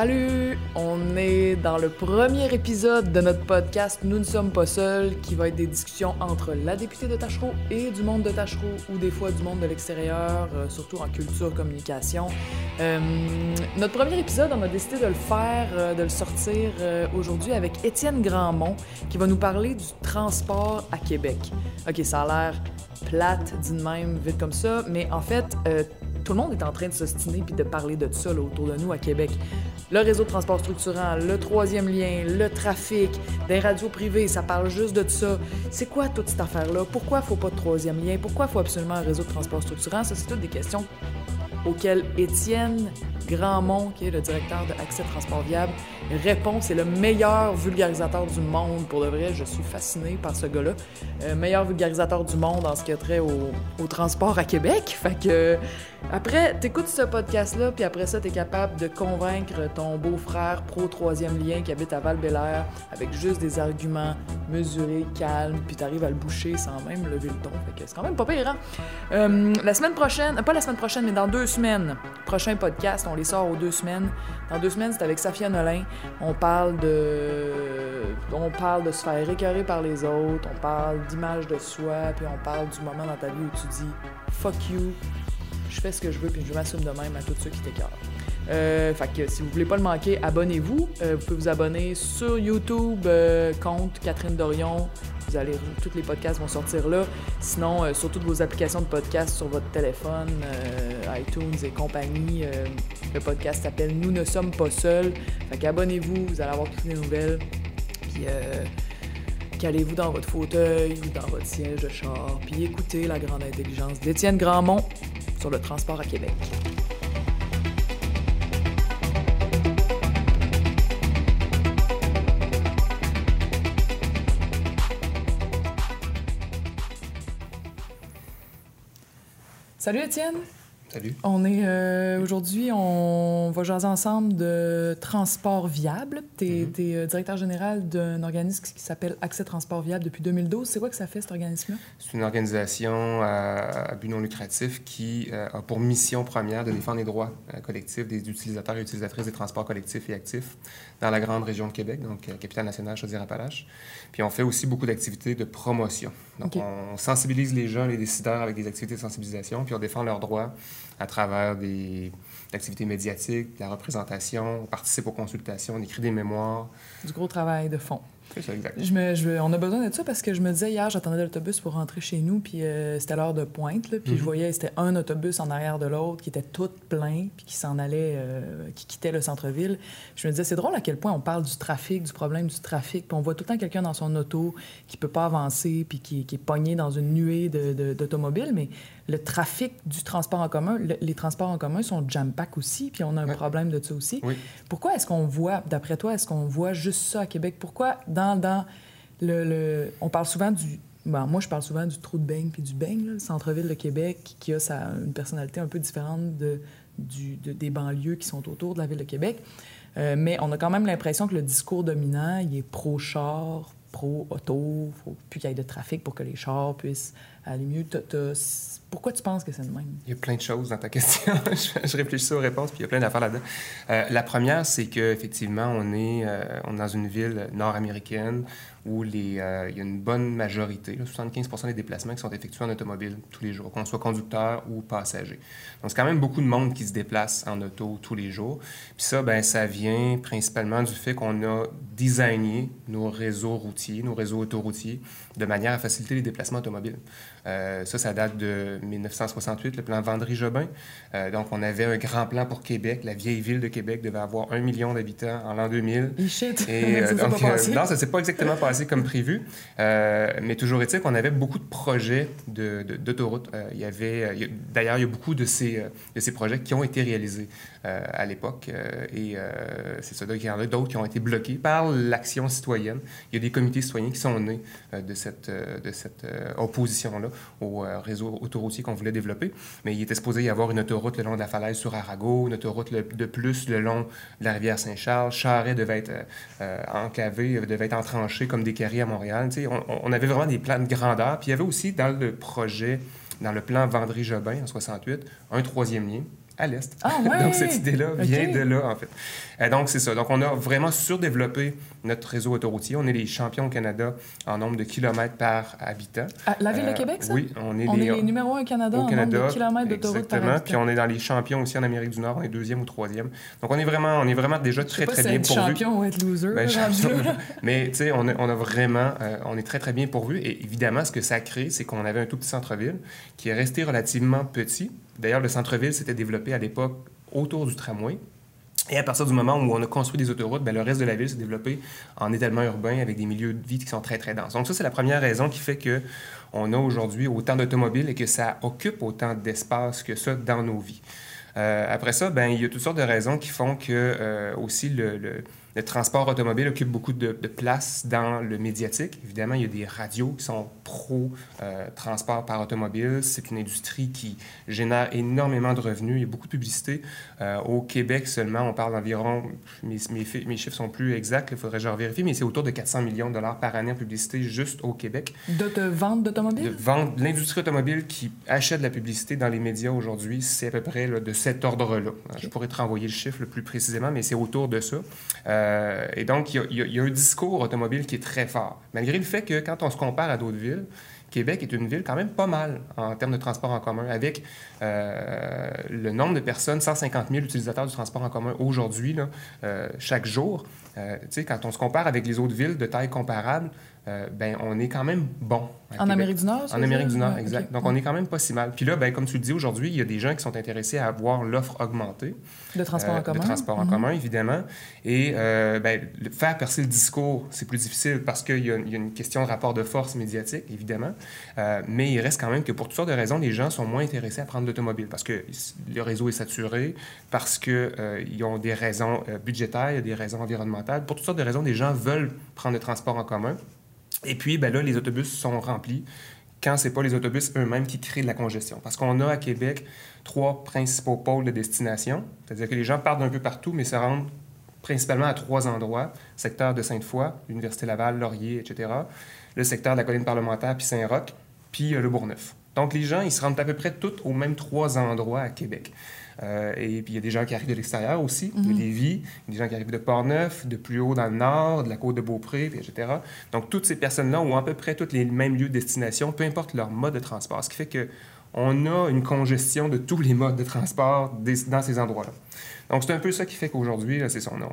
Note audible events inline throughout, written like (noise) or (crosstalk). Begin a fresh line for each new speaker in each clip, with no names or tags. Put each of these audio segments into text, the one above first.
Salut! On est dans le premier épisode de notre podcast Nous ne sommes pas seuls, qui va être des discussions entre la députée de Tachereau et du monde de Tachereau, ou des fois du monde de l'extérieur, euh, surtout en culture, communication. Euh, notre premier épisode, on a décidé de le faire, euh, de le sortir aujourd'hui avec Étienne Grandmont, qui va nous parler du transport à Québec. Ok, ça a l'air plate, dit de même, vite comme ça, mais en fait, tout le monde est en train de s'ostiner puis de parler de ça autour de nous à Québec. Le réseau de transport structurant, le troisième lien, le trafic, des radios privées, ça parle juste de ça. C'est quoi toute cette affaire-là? Pourquoi faut pas de troisième lien? Pourquoi faut absolument un réseau de transport structurant? Ça, c'est toutes des questions auxquelles Étienne Grandmont, qui est le directeur de Accès Transport Viable, répond. C'est le meilleur vulgarisateur du monde. Pour de vrai, je suis fasciné par ce gars-là. Euh, meilleur vulgarisateur du monde en ce qui a trait au, transport à Québec. (laughs) Fait que, après, t'écoutes ce podcast-là, puis après ça, t'es capable de convaincre ton beau-frère pro-troisième lien qui habite à val avec juste des arguments mesurés, calmes, puis t'arrives à le boucher sans même lever le ton. Fait que c'est quand même pas pire, hein? Euh, la semaine prochaine, pas la semaine prochaine, mais dans deux semaines, prochain podcast, on les sort aux deux semaines. Dans deux semaines, c'est avec Safia Nolin. On parle de. On parle se faire écœurer par les autres, on parle d'image de soi, puis on parle du moment dans ta vie où tu dis fuck you, je fais ce que je veux, puis je m'assume de même à tous ceux qui t'écœurent. Euh, fait que si vous voulez pas le manquer, abonnez-vous. Euh, vous pouvez vous abonner sur YouTube, euh, compte Catherine Dorion. Vous allez, tous les podcasts vont sortir là. Sinon, sur toutes vos applications de podcast sur votre téléphone, iTunes et compagnie, le podcast s'appelle Nous ne sommes pas seuls. Fait qu'abonnez-vous, vous allez avoir toutes les nouvelles. Puis calez-vous dans votre fauteuil ou dans votre siège de char, puis écoutez la grande intelligence d'Étienne Grandmont sur le transport à Québec. Salut Étienne!
Salut.
On est euh, aujourd'hui, on va jaser ensemble de transport viable. Tu es,
Mhm.
directeur général d'un organisme qui s'appelle Accès Transport Viable depuis 2012. C'est quoi que ça fait cet organisme-là?
C'est une organisation à, à but non lucratif qui euh, a pour mission première de défendre les droits euh, collectifs des utilisateurs et utilisatrices des transports collectifs et actifs dans la grande région de Québec, donc euh, capitale nationale Chaudière-Appalaches. Puis on fait aussi beaucoup d'activités de promotion. Donc on sensibilise les gens, les décideurs avec des activités de sensibilisation, puis on défend leurs droits à travers des activités médiatiques, de la représentation, on participe aux consultations, on écrit des mémoires.
Du gros travail de fond.
C'est ça, exact.
Je me, je- on a besoin de ça parce que je me disais hier, j'attendais l'autobus pour rentrer chez nous, puis euh, c'était l'heure de pointe, là, puis je
Mhm.
voyais, c'était un autobus en arrière de l'autre qui était tout plein, puis qui s'en allait, euh, qui quittait le centre-ville. Je me disais, c'est drôle à quel point on parle du trafic, du problème du trafic, puis on voit tout le temps quelqu'un dans son auto qui peut pas avancer, puis qui, qui est pogné dans une nuée de- de- d'automobiles, mais le trafic du transport en commun, le- les transports en commun sont jam-pack aussi, puis on a un
Ouais.
problème de ça aussi.
Oui.
Pourquoi est-ce qu'on voit, d'après toi, est-ce qu'on voit juste ça à Québec? Pourquoi dans, dans le, le- On parle souvent du... ben, moi, je parle souvent du trou de beigne puis du beigne, le centre-ville de Québec, qui a sa, une personnalité un peu différente de, du, de- des banlieues qui sont autour de la ville de Québec. Euh, mais on a quand même l'impression que le discours dominant, il est pro-char, pro-auto, faut plus qu'il y ait de trafic pour que les chars puissent aller. T'as- t'as- Pourquoi tu penses que c'est le même?
Il y a plein de choses dans ta question. (laughs) je, réfléchis aux réponses, puis il y a plein d'affaires là-dedans. Euh, la première, c'est qu'effectivement, on, est, euh, on est dans une ville nord-américaine où euh, il y a une bonne majorité, là, 75 des déplacements qui sont effectués en automobile tous les jours, qu'on soit conducteur ou passager. Donc, c'est quand même beaucoup de monde qui se déplace en auto tous les jours. Puis ça, ben, ça vient principalement du fait qu'on a designé nos réseaux routiers, nos réseaux autoroutiers, de manière à faciliter les déplacements automobiles. Euh, ça, ça date de 1968, le plan Vendry-Jobin. Euh, donc, on avait un grand plan pour Québec. La vieille ville de Québec devait avoir un million d'habitants en l'an 2000.
Et shit!
Et, (laughs)
ça
donc,
pas
euh,
passé.
non, ça s'est pas exactement passé comme prévu. Mais toujours est-il qu'on avait beaucoup de projets de- de- d'autoroutes. Euh, il y avait, d'ailleurs, il y a beaucoup de ces, de ces projets qui ont été réalisés à l'époque. Et c'est ça. Donc, il y en a d'autres qui ont été bloqués par l'action citoyenne. Il y a des comités citoyens qui sont nés de cette, de cette opposition-là au euh, réseau autoroutier qu'on voulait développer. Mais il était supposé y avoir une autoroute le long de la falaise sur Arago, une autoroute le- de plus le long de la rivière Saint-Charles. Charret devait être euh, euh, enclavé, euh, devait être entranché comme des carrés à Montréal. Tu sais, on, on avait vraiment des plans de grandeur. Puis il y avait aussi dans le projet, dans le plan Vendry-Jobin en 68, un troisième lien à l'Est.
Ah (laughs) ouais?
donc, cette idée-là vient de là, en fait. Euh, donc, c'est ça. Donc, on a vraiment surdéveloppé notre réseau autoroutier. On est les champions au Canada en nombre de kilomètres par habitant.
Ah, la ville de
Euh,
Québec, ça?
Oui, on est
On
les,
est les numéro un au Canada
au
en
Canada.
nombre de kilomètres d'autoroute par
Exactement.
habitant.
Puis on est dans les champions aussi en Amérique du Nord. On est deuxième ou troisième. Donc, on est vraiment, on est vraiment déjà très, très bien pourvu.
champion ou être loser.
Ben, champion. (laughs) Mais tu sais, on a, on a vraiment, euh, on est très très bien pourvu. Et évidemment, ce que ça crée, c'est qu'on avait un tout petit centre-ville qui est resté relativement petit. D'ailleurs, le centre-ville s'était développé à l'époque autour du tramway. Et à partir du moment où on a construit des autoroutes, ben, le reste de la ville s'est développé en étalement urbain avec des milieux de vie qui sont très très denses. Donc ça, c'est la première raison qui fait que on a aujourd'hui autant d'automobiles et que ça occupe autant d'espace que ça dans nos vies. Euh, après ça, ben, il y a toutes sortes de raisons qui font que euh, aussi le, le- le transport automobile occupe beaucoup de, de place dans le médiatique. Évidemment, il y a des radios qui sont pro-transport par automobile. C'est une industrie qui génère énormément de revenus. Il y a beaucoup de publicité. Euh, au Québec seulement, on parle d'environ, mes, mes, chiffres sont plus exacts, il faudrait que je vérifie, mais c'est autour de 400 millions de dollars par année en publicité juste au Québec
De
de
d'automobile?
vendre l'industrie automobile qui achète de la publicité dans les médias aujourd'hui, c'est à peu près là, de cet ordre-là. Je pourrais te renvoyer le chiffre le plus précisément, mais c'est autour de ça. Euh, et donc, il y, a, un discours automobile qui est très fort. Malgré le fait que quand on se compare à d'autres villes, Québec est une ville quand même pas mal en termes de transport en commun, avec euh, le nombre de personnes, 150 000 utilisateurs du transport en commun aujourd'hui, euh, chaque jour. Euh, quand on se compare avec les autres villes de taille comparable, euh, ben, on est quand même bon.
En
Québec.
Amérique du Nord?
En Amérique du Nord, exact. Donc, on est quand même pas si mal. Puis là, ben, comme tu le dis, aujourd'hui, il y a des gens qui sont intéressés à avoir l'offre augmentée.
De transport
euh,
en commun?
De transport en
Mhm.
commun, évidemment. Et euh, ben, le- faire percer le discours, c'est plus difficile parce qu'il y, a- il y a une question de rapport de force médiatique, évidemment. Euh, mais il reste quand même que pour toutes sortes de raisons, les gens sont moins intéressés à prendre l'automobile parce que le réseau est saturé, parce qu'ils ont des raisons euh, budgétaires, il y a des raisons environnementales. Pour toutes sortes de raisons, les gens veulent prendre le transport en commun. Et puis, ben là, les autobus sont remplis quand ce n'est pas les autobus eux-mêmes qui créent de la congestion. Parce qu'on a à Québec trois principaux pôles de destination. C'est-à-dire que les gens partent d'un peu partout, mais se rendent principalement à trois endroits. Secteur de Sainte-Foy, l'Université Laval, Laurier, etc. Le secteur de la colline parlementaire, puis Saint-Roch, puis euh, le Bourgneuf. Donc, les gens, ils se rendent à peu près tous aux mêmes trois endroits à Québec. Euh, et puis, il y a des gens qui arrivent de l'extérieur aussi, de Lévis, des gens qui arrivent de Portneuf, de plus haut dans le nord, de la côte de Beaupré, etc. Donc, toutes ces personnes-là ont à peu près tous les mêmes lieux de destination, peu importe leur mode de transport. Ce qui fait que on a une congestion de tous les modes de transport des- dans ces endroits-là. Donc, c'est un peu ça qui fait qu'aujourd'hui, on,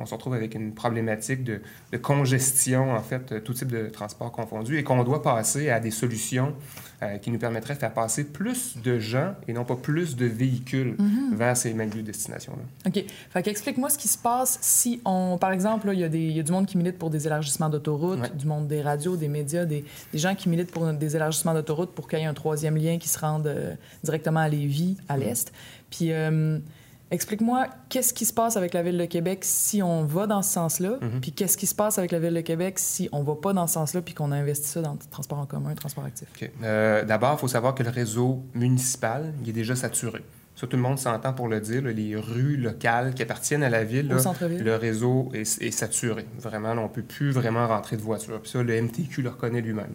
se retrouve avec une problématique de, de congestion, en fait, euh, tout type de transport confondu, et qu'on doit passer à des solutions euh, qui nous permettraient de faire passer plus de gens et non pas plus de véhicules
Mhm.
vers ces mêmes lieux de destination-là.
OK. Fait qu'explique-moi ce qui se passe si on... Par exemple, il y, a y du monde qui milite pour des élargissements d'autoroutes,
Ouais.
du monde des radios, des médias, des, des gens qui militent pour des élargissements d'autoroutes pour qu'il y ait un troisième lien qui se rende euh, directement à Lévis, à l'est. Puis euh, explique-moi qu'est-ce qui se passe avec la Ville de Québec si on va dans ce sens-là,
Mhm.
puis qu'est-ce qui se passe avec la Ville de Québec si on va pas dans ce sens-là puis qu'on investit ça dans le transport en commun, le transport actif?
Euh, D'abord, il faut savoir que le réseau municipal, il est déjà saturé. Ça, tout le monde s'entend pour le dire. là, les rues locales qui appartiennent à la ville, là, le réseau est, est saturé. Vraiment, là, on ne peut plus vraiment rentrer de voiture. Puis ça, le MTQ le reconnaît lui-même.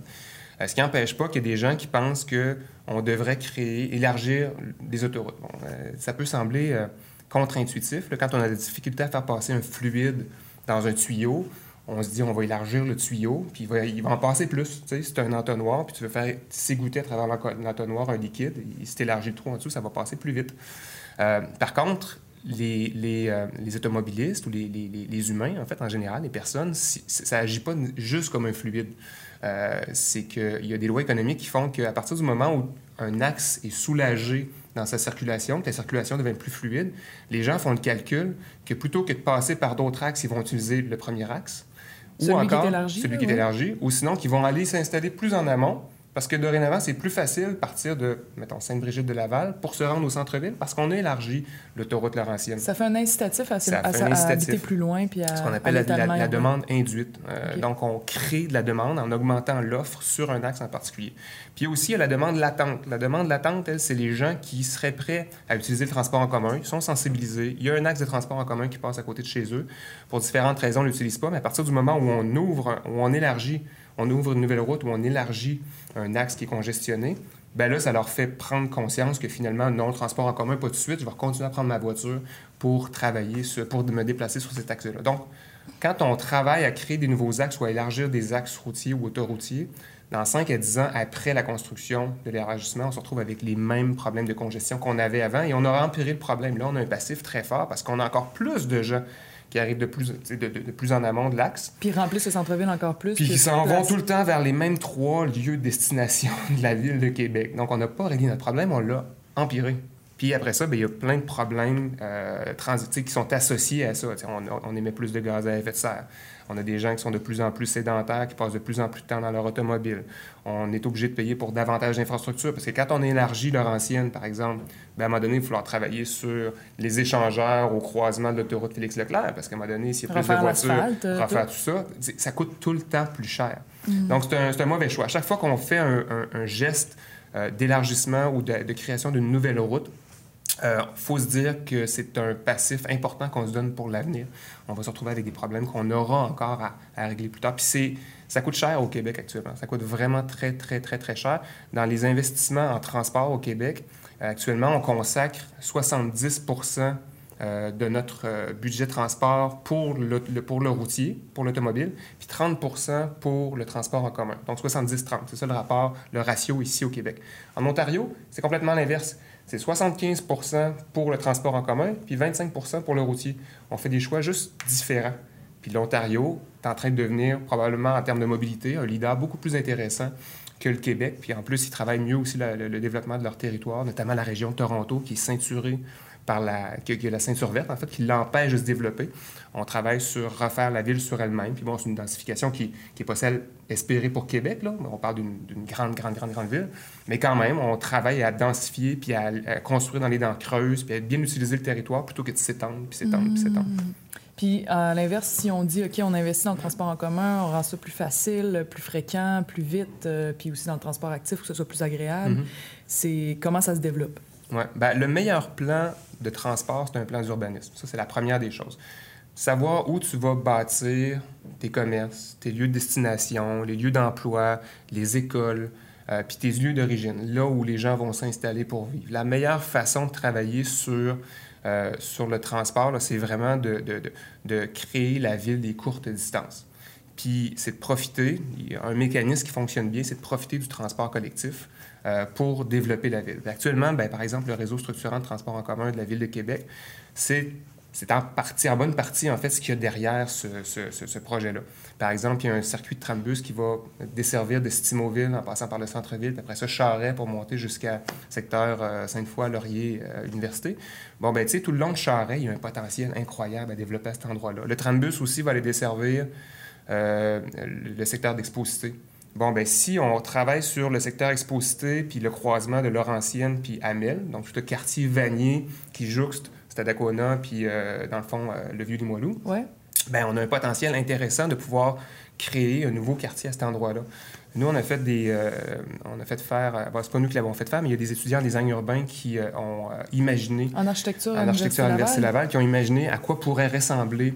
Ce qui n'empêche pas qu'il y a des gens qui pensent qu'on devrait créer, élargir des autoroutes? Euh, ça peut sembler euh, contre-intuitif. quand on a des difficultés à faire passer un fluide dans un tuyau, on se dit on va élargir le tuyau, puis il va, en passer plus. Tu sais, c'est un entonnoir, puis tu veux faire s'égoutter à travers l'entonnoir un liquide, il s'est élargi le trou en dessous, ça va passer plus vite. Euh, par contre, les, automobilistes ou les, humains, en fait, en général, les personnes, si- ça agit pas juste comme un fluide. Euh, c'est qu'il y a des lois économiques qui font qu'à partir du moment où un axe est soulagé dans sa circulation, que la circulation devient plus fluide, les gens font le calcul que plutôt que de passer par d'autres axes, ils vont utiliser le premier axe.
Celui
ou
qui est
encore
élargi,
celui qui est élargi, ou sinon qu'ils vont aller s'installer plus en amont, parce que dorénavant, c'est plus facile partir de, mettons, Sainte-Brigitte de Laval pour se rendre au centre-ville, parce qu'on a élargi l'autoroute Laurentienne.
Ça fait un incitatif à,
Ça
à-
fait un
à
incitatif.
habiter plus loin puis à
ce qu'on appelle la, demande induite. Euh. Donc, on crée de la demande en augmentant l'offre sur un axe en particulier. Puis aussi, il y a la demande latente. La demande latente, elle, c'est les gens qui seraient prêts à utiliser le transport en commun. Ils sont sensibilisés. Il y a un axe de transport en commun qui passe à côté de chez eux. Pour différentes raisons, ils ne l'utilisent pas. Mais à partir du moment où on ouvre, où on élargit, on ouvre une nouvelle route, où on élargit un axe qui est congestionné, ben là, ça leur fait prendre conscience que finalement, non, le transport en commun, pas tout de suite, je vais continuer à prendre ma voiture pour travailler, sur, pour me déplacer sur cet axe-là. Donc, quand on travaille à créer des nouveaux axes ou à élargir des axes routiers ou autoroutiers, dans 5 à 10 ans après la construction de l'élargissement, on se retrouve avec les mêmes problèmes de congestion qu'on avait avant et on aura empiré le problème. Là, on a un passif très fort parce qu'on a encore plus de gens qui arrivent de plus, de, de, de plus en amont de l'axe.
Puis remplissent le centre-ville encore plus.
Puis ils s'en vont tout le temps vers les mêmes trois lieux de destination de la ville de Québec. Donc, on n'a pas réglé notre problème, on l'a empiré. Puis après ça, bien, il y a plein de problèmes euh, transitiques qui sont associés à ça. On, on, émet plus de gaz à effet de serre. On a des gens qui sont de plus en plus sédentaires, qui passent de plus en plus de temps dans leur automobile. On est obligé de payer pour davantage d'infrastructures parce que quand on élargit leur ancienne, par exemple, bien, à un moment donné, il va falloir travailler sur les échangeurs au croisement de l'autoroute Félix-Leclerc parce qu'à un moment donné, s'il y a plus de voitures, refaire tout ça, ça coûte tout le temps plus cher. Mm. Donc, c'est un, un, mauvais choix. À chaque fois qu'on fait un, un, un geste euh, d'élargissement ou de, de création d'une nouvelle route, il euh, faut se dire que c'est un passif important qu'on se donne pour l'avenir. On va se retrouver avec des problèmes qu'on aura encore à, régler plus tard. Puis ça coûte cher au Québec actuellement. Ça coûte vraiment très, très, très, très cher. Dans les investissements en transport au Québec, euh, actuellement, on consacre 70% euh, de notre euh, budget transport pour le pour le routier, pour l'automobile, puis 30% pour le transport en commun. Donc 70-30, c'est ça le rapport, le ratio ici au Québec. En Ontario, c'est complètement l'inverse. C'est 75% pour le transport en commun, puis 25% pour le routier. On fait des choix juste différents. Puis l'Ontario est en train de devenir, probablement en termes de mobilité, un leader beaucoup plus intéressant que le Québec. Puis en plus, ils travaillent mieux aussi le, développement de leur territoire, notamment la région Toronto, qui est ceinturée par la, que, que la ceinture verte, en fait, qui l'empêche de se développer. On travaille sur refaire la ville sur elle-même. Puis bon, c'est une densification qui n'est pas celle espérée pour Québec. Là. On parle d'une grande, grande, grande, grande ville. Mais quand même, on travaille à densifier, puis à, à construire dans les dents creuses, puis à bien utiliser le territoire plutôt que de s'étendre, puis s'étendre, puis s'étendre.
Puis, à l'inverse, si on dit, OK, on investit dans le transport en commun, on rend ça plus facile, plus fréquent, plus vite, euh, puis aussi dans le transport actif, que ce soit plus agréable, mm -hmm. c'est comment ça se développe?
Oui. Ben, le meilleur plan de transport, c'est un plan d'urbanisme. Ça, c'est la première des choses. Savoir où tu vas bâtir tes commerces, tes lieux de destination, les lieux d'emploi, les écoles, euh, puis tes lieux d'origine, là où les gens vont s'installer pour vivre. La meilleure façon de travailler sur, euh, sur le transport, c'est vraiment de, de, de, de, créer la ville des courtes distances. Puis c'est de profiter, il y a un mécanisme qui fonctionne bien, c'est de profiter du transport collectif euh, pour développer la ville. Actuellement, ben, par exemple, le réseau structurant de transport en commun de la Ville de Québec, c'est en partie, en bonne partie, en fait, ce qu'il y a derrière ce, projet-là. Par exemple, il y a un circuit de trambus qui va desservir de Stimoville en passant par le centre-ville, puis après ça, Charret pour monter jusqu'à secteur euh, Sainte-Foy, Laurier, euh, Université. Bon, ben, tu sais, tout le long de Charret, il y a un potentiel incroyable à développer à cet endroit-là. Le trambus aussi va aller desservir le secteur d'Exposité. Bon, ben si on travaille sur le secteur Exposité, puis le croisement de Laurentienne, puis Amel, donc tout le quartier Vanier qui jouxte Stadacona, puis euh, dans le fond, euh, le Vieux-Limoilou,
ouais.
ben on a un potentiel intéressant de pouvoir créer un nouveau quartier à cet endroit-là. Nous, on a fait des, euh, on a fait faire, bon, c'est pas nous qui l'avons fait faire, mais il y a des étudiants en design urbain qui euh, ont euh, imaginé,
en architecture,
en architecture à l'Université Laval. Laval, qui ont imaginé à quoi pourrait ressembler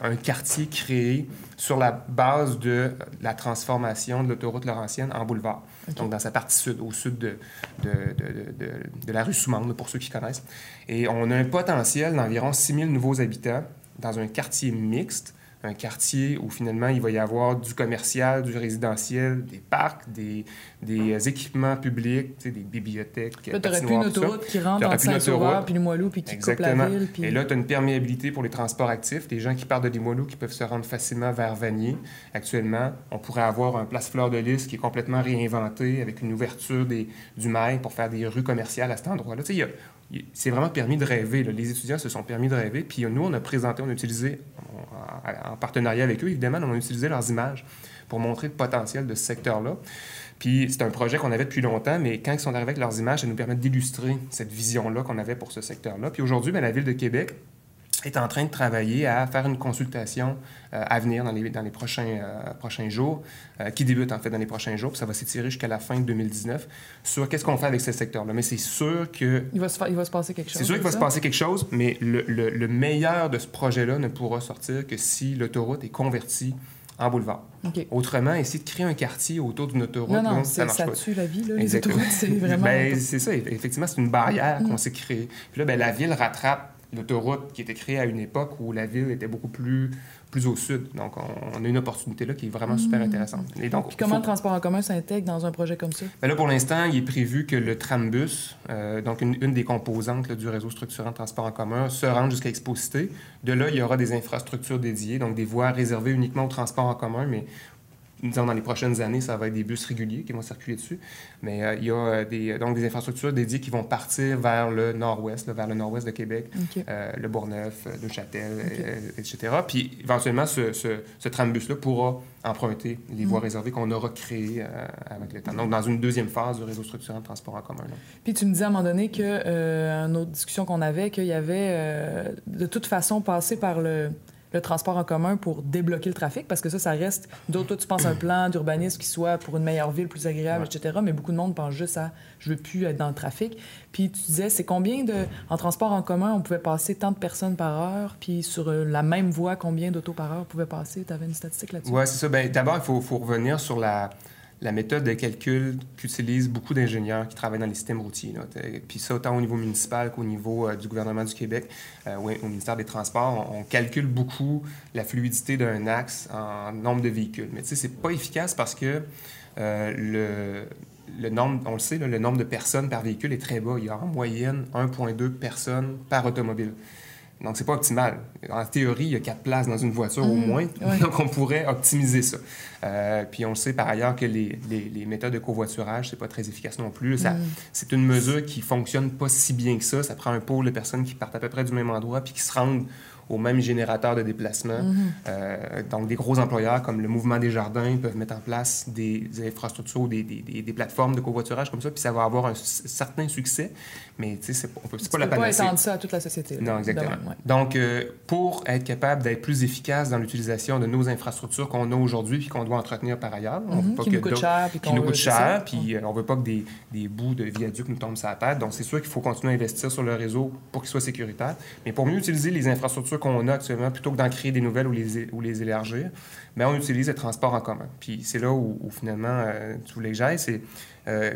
un quartier créé sur la base de la transformation de l'autoroute Laurentienne en boulevard. Okay. Donc, dans sa partie sud, au sud de, de, de, de, de la rue Soumande, pour ceux qui connaissent. Et on a un potentiel d'environ 6 000 nouveaux habitants dans un quartier mixte un quartier où finalement il va y avoir du commercial, du résidentiel, des parcs, des, des équipements publics, des bibliothèques.
Là, tu aurais plus une autoroute qui rentre dans Saint-Sauveur, puis Limoilou, puis qui
Exactement.
coupe la ville.
Puis... Et là, tu as une perméabilité pour les transports actifs. Des gens qui partent de Limoilou qui peuvent se rendre facilement vers Vanier. Actuellement, on pourrait avoir un place Fleur de Lys qui est complètement réinventé avec une ouverture des, du mail pour faire des rues commerciales à cet endroit-là. C'est vraiment permis de rêver. Les étudiants se sont permis de rêver. Puis nous, on a présenté, on a utilisé, en, en partenariat avec eux, évidemment, on a utilisé leurs images pour montrer le potentiel de ce secteur-là. Puis c'est un projet qu'on avait depuis longtemps, mais quand ils sont arrivés avec leurs images, ça nous permet d'illustrer cette vision-là qu'on avait pour ce secteur-là. Puis aujourd'hui, bien, la Ville de Québec est en train de travailler à faire une consultation euh, à venir dans les, dans les prochains, euh, prochains jours, euh, qui débute en fait dans les prochains jours, puis ça va s'étirer jusqu'à la fin de 2019, sur qu'est-ce qu'on fait avec ce secteur-là. Mais c'est sûr que...
Il va se, il va se passer quelque chose.
C'est sûr qu'il va se passer quelque chose, mais le, le, le meilleur de ce projet-là ne pourra sortir que si l'autoroute est convertie en boulevard. Autrement, essayer de créer un quartier autour d'une autoroute,
Non, non,
ça marche
ça
pas.
tue la vie, là, les
Exactement.
autoroutes, c'est vraiment...
Ben, c'est ça, eff- effectivement, c'est une barrière
Mm.
qu'on s'est créée. Puis là, ben, la ville rattrape l'autoroute qui était créée à une époque où la ville était beaucoup plus, plus au sud. Donc, on, on a une opportunité là qui est vraiment super intéressante. Et donc.
Puis comment
faut-
le transport en commun s'intègre dans un projet comme ça?
ben là, pour l'instant, il est prévu que le trambus, euh, donc une, une des composantes là, du réseau structurant de transport en commun, se rende jusqu'à Exposité. De là, il y aura des infrastructures dédiées, donc des voies réservées uniquement au transport en commun, mais disons, dans les prochaines années, ça va être des bus réguliers qui vont circuler dessus. Mais euh, il y a euh, des, donc des infrastructures dédiées qui vont partir vers le nord-ouest, vers le nord-ouest de Québec, euh, le Bourgneuf,
Ok.
euh, etc. Puis éventuellement, ce, ce, ce trambus-là pourra emprunter les voies
Mm.
réservées qu'on aura créées avec le temps. Donc, dans une deuxième phase du réseau structurant de transport en commun. là.
Puis tu me disais à un moment donné que, une autre discussion qu'on avait, qu'il y avait de toute façon passé par le, le transport en commun pour débloquer le trafic, parce que ça, ça reste. D'autres, toi, tu penses à un plan d'urbanisme qui soit pour une meilleure ville, plus agréable,
Ouais.
etc. Mais beaucoup de monde pense juste à je veux plus être dans le trafic. Puis tu disais, c'est combien de. En transport en commun, on pouvait passer tant de personnes par heure, puis sur euh, la même voie, combien d'autos par heure pouvaient passer? Tu avais une statistique là-dessus?
Oui, c'est ça. Ben, D'abord, il faut, faut revenir sur la, la méthode de calcul qu'utilisent beaucoup d'ingénieurs qui travaillent dans les systèmes routiers. là. Puis ça, autant au niveau municipal qu'au niveau euh, du gouvernement du Québec, euh, au ministère des Transports, on, calcule beaucoup la fluidité d'un axe en nombre de véhicules. Mais tu sais, c'est pas efficace parce que euh, le, nombre, on le sait, le nombre de personnes par véhicule est très bas. Il y a en moyenne 1,2 personnes par automobile. Donc, c'est pas optimal. En théorie, il y a quatre places dans une voiture au
Mhm,
moins.
ouais. (laughs)
Donc, on pourrait optimiser ça. Euh, puis, on le sait par ailleurs que les, les- les méthodes de covoiturage, c'est pas très efficace non plus. Ça-
Mm.
C'est une mesure qui fonctionne pas si bien que ça. Ça prend un pôle de personnes qui partent à peu près du même endroit puis qui se rendent au même générateur de déplacement.
Mhm.
Euh, donc, des gros employeurs comme le Mouvement des Jardins peuvent mettre en place des, infrastructures des, des- des- des plateformes de covoiturage comme ça, puis ça va avoir un certain succès, mais tu sais, c'est pas, on peut-
Tu
pas la
peux pas
panacée.
étendre ça à toute la société. là,
Non, exactement.
de même, ouais.
Donc, euh, pour être capable d'être plus efficace dans l'utilisation de nos infrastructures qu'on a aujourd'hui puis qu'on doit entretenir par ailleurs, on
Mhm,
veut pas
qui
que
nous coûte
d'autres-
cher. Puis
qui nous cher, puis euh, on veut pas que des, des bouts de viaduc nous tombent sur la tête. Donc, c'est sûr qu'il faut continuer à investir sur le réseau pour qu'il soit sécuritaire. Mais pour mieux utiliser les infrastructures qu'on a actuellement, plutôt que d'en créer des nouvelles ou les, les élargir, ben, on utilise le transport en commun. Puis c'est là où, finalement, euh, que j'aille, c'est... euh,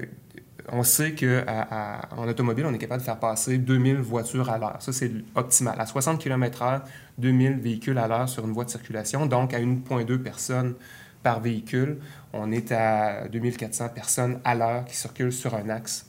on sait qu'en automobile, on est capable de faire passer 2000 voitures à l'heure. Ça, c'est optimal. À 60 km/h, 2000 véhicules à l'heure sur une voie de circulation. Donc, à 1,2 personnes par véhicule, on est à 2400 personnes à l'heure qui circulent sur un axe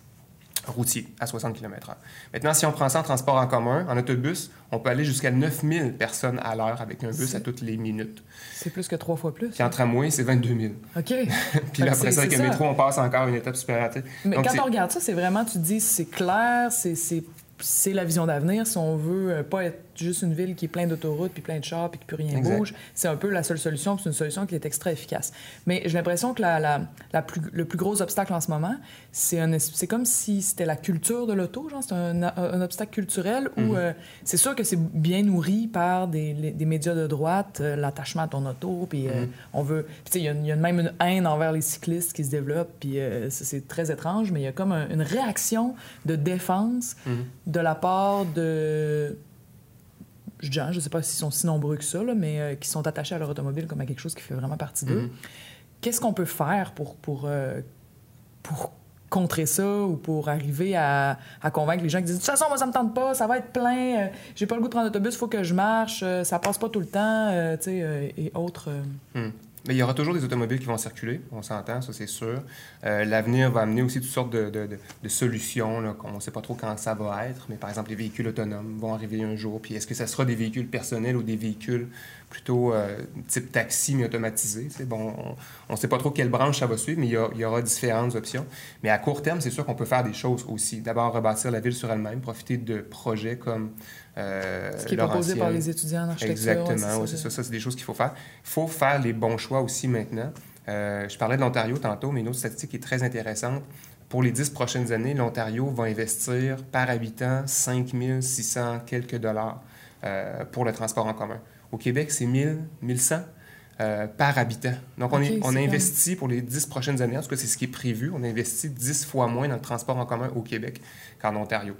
routier à 60 km/h. Maintenant, si on prend ça en transport en commun, en autobus, on peut aller jusqu'à 9000 personnes à l'heure avec un bus à toutes les minutes.
C'est plus que trois fois plus.
Puis en tramway, c'est 22 000.
OK. (laughs)
Puis là, après ça, avec le métro, on passe encore une étape supérieure.
Mais
Donc,
quand on regarde ça, c'est vraiment, tu te dis, c'est clair, c'est la vision d'avenir. Si on veut euh, pas être juste une ville qui est pleine d'autoroutes, puis plein de chars, puis que plus rien
Exact.
bouge, c'est un peu la seule solution, puis c'est une solution qui est extra efficace. Mais j'ai l'impression que la, la, la plus, le plus gros obstacle en ce moment, c'est, un, es- c'est comme si c'était la culture de l'auto, genre, c'est un, un obstacle culturel où
Mhm.
euh, c'est sûr que c'est bien nourri par des, les- des médias de droite, euh, l'attachement à ton auto, puis euh,
Mhm.
on veut... Puis il y y a même une haine envers les cyclistes qui se développe, puis c'est c'est très étrange, mais il y a comme un- une réaction de défense
Mhm.
de la part de gens, je sais pas s'ils sont si nombreux que ça, là, mais euh, qui sont attachés à leur automobile comme à quelque chose qui fait vraiment partie d'eux.
Mhm.
Qu'est-ce qu'on peut faire pour, pour, euh, pour contrer ça ou pour arriver à, à convaincre les gens qui disent de toute façon moi ça me tente pas ça va être plein euh, j'ai pas le goût de prendre l'autobus faut que je marche euh, ça passe pas tout le temps tu sais et autres euh.
Mais il y aura toujours des automobiles qui vont circuler, on s'entend, ça c'est sûr. Euh, L'avenir va amener aussi toutes sortes de, de- de- solutions, qu'on ne sait pas trop quand ça va être, mais par exemple les véhicules autonomes vont arriver un jour, puis est-ce que ça sera des véhicules personnels ou des véhicules plutôt euh, type taxi mais sais? Bon, on ne sait pas trop quelle branche ça va suivre, mais il y, il y aura différentes options. Mais à court terme, c'est sûr qu'on peut faire des choses aussi. D'abord, rebâtir la ville sur elle-même, profiter de projets comme euh,
ce qui est proposé par les étudiants en architecture
Exactement, ouais, c'est ça. Ça, c'est des choses qu'il faut faire. Il faut faire les bons choix aussi maintenant. Euh, je parlais de l'Ontario tantôt, mais une autre statistique qui est très intéressante. Pour les dix prochaines années, l'Ontario va investir par habitant 5 600 quelques dollars euh, pour le transport en commun. Au Québec, c'est 1000, 1100 euh, par habitant. Donc, on,
Ok,
est, on
c'est
a investi pour les dix prochaines années, en tout cas, c'est ce qui est prévu. On a investi 10 fois moins dans le transport en commun au Québec qu'en Ontario.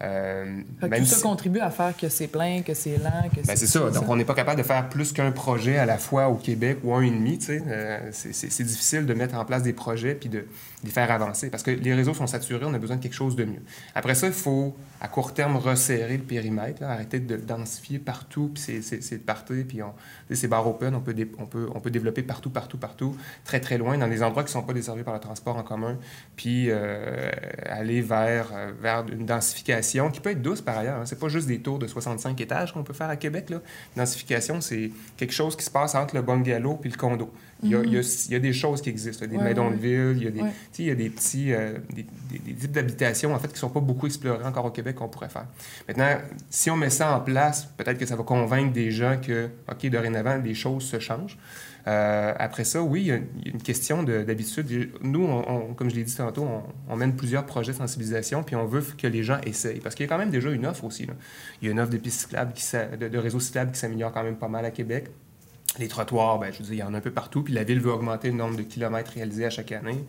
Euh, tout ça contribue à faire que c'est plein, que c'est lent, que
ben, c'est ça. Donc, on n'est pas capable de faire plus qu'un projet à la fois au Québec ou un et demi. Euh, c'est difficile de mettre en place des projets puis de, les faire avancer parce que les réseaux sont saturés, on a besoin de quelque chose de mieux. Après ça, il faut, à court terme, resserrer le périmètre, arrêter de densifier partout, puis c'est de partir, puis ces barres open, on peut, on, peut, on peut développer partout, partout, partout, très, très loin, dans des endroits qui ne sont pas desservis par le transport en commun, puis euh, aller vers, vers une densification qui peut être douce par ailleurs. Hein. C'est pas juste des tours de 65 étages qu'on peut faire à Québec. Là. Densification, c'est quelque chose qui se passe entre le bungalow et le condo. Il y, a, il, y a, des choses qui existent, des maisons de ville, il y a des, il y a des petits euh, des, types d'habitations en fait qui sont pas beaucoup explorés encore au Québec qu'on pourrait faire. Maintenant, si on met ça en place, peut-être que ça va convaincre des gens que ok dorénavant les choses se changent. Euh, après ça, oui, il y, a, une question d'habitude. Nous, comme je l'ai dit tantôt, on, mène plusieurs projets de sensibilisation, puis on veut que les gens essayent. Parce qu'il y a quand même déjà une offre aussi. Il y a une offre de pistes cyclables, qui, de réseaux cyclables qui s'améliore quand même pas mal à Québec. Les trottoirs, ben, je veux dire, il y en a un peu partout. Puis la ville veut augmenter le nombre de kilomètres réalisés à chaque année.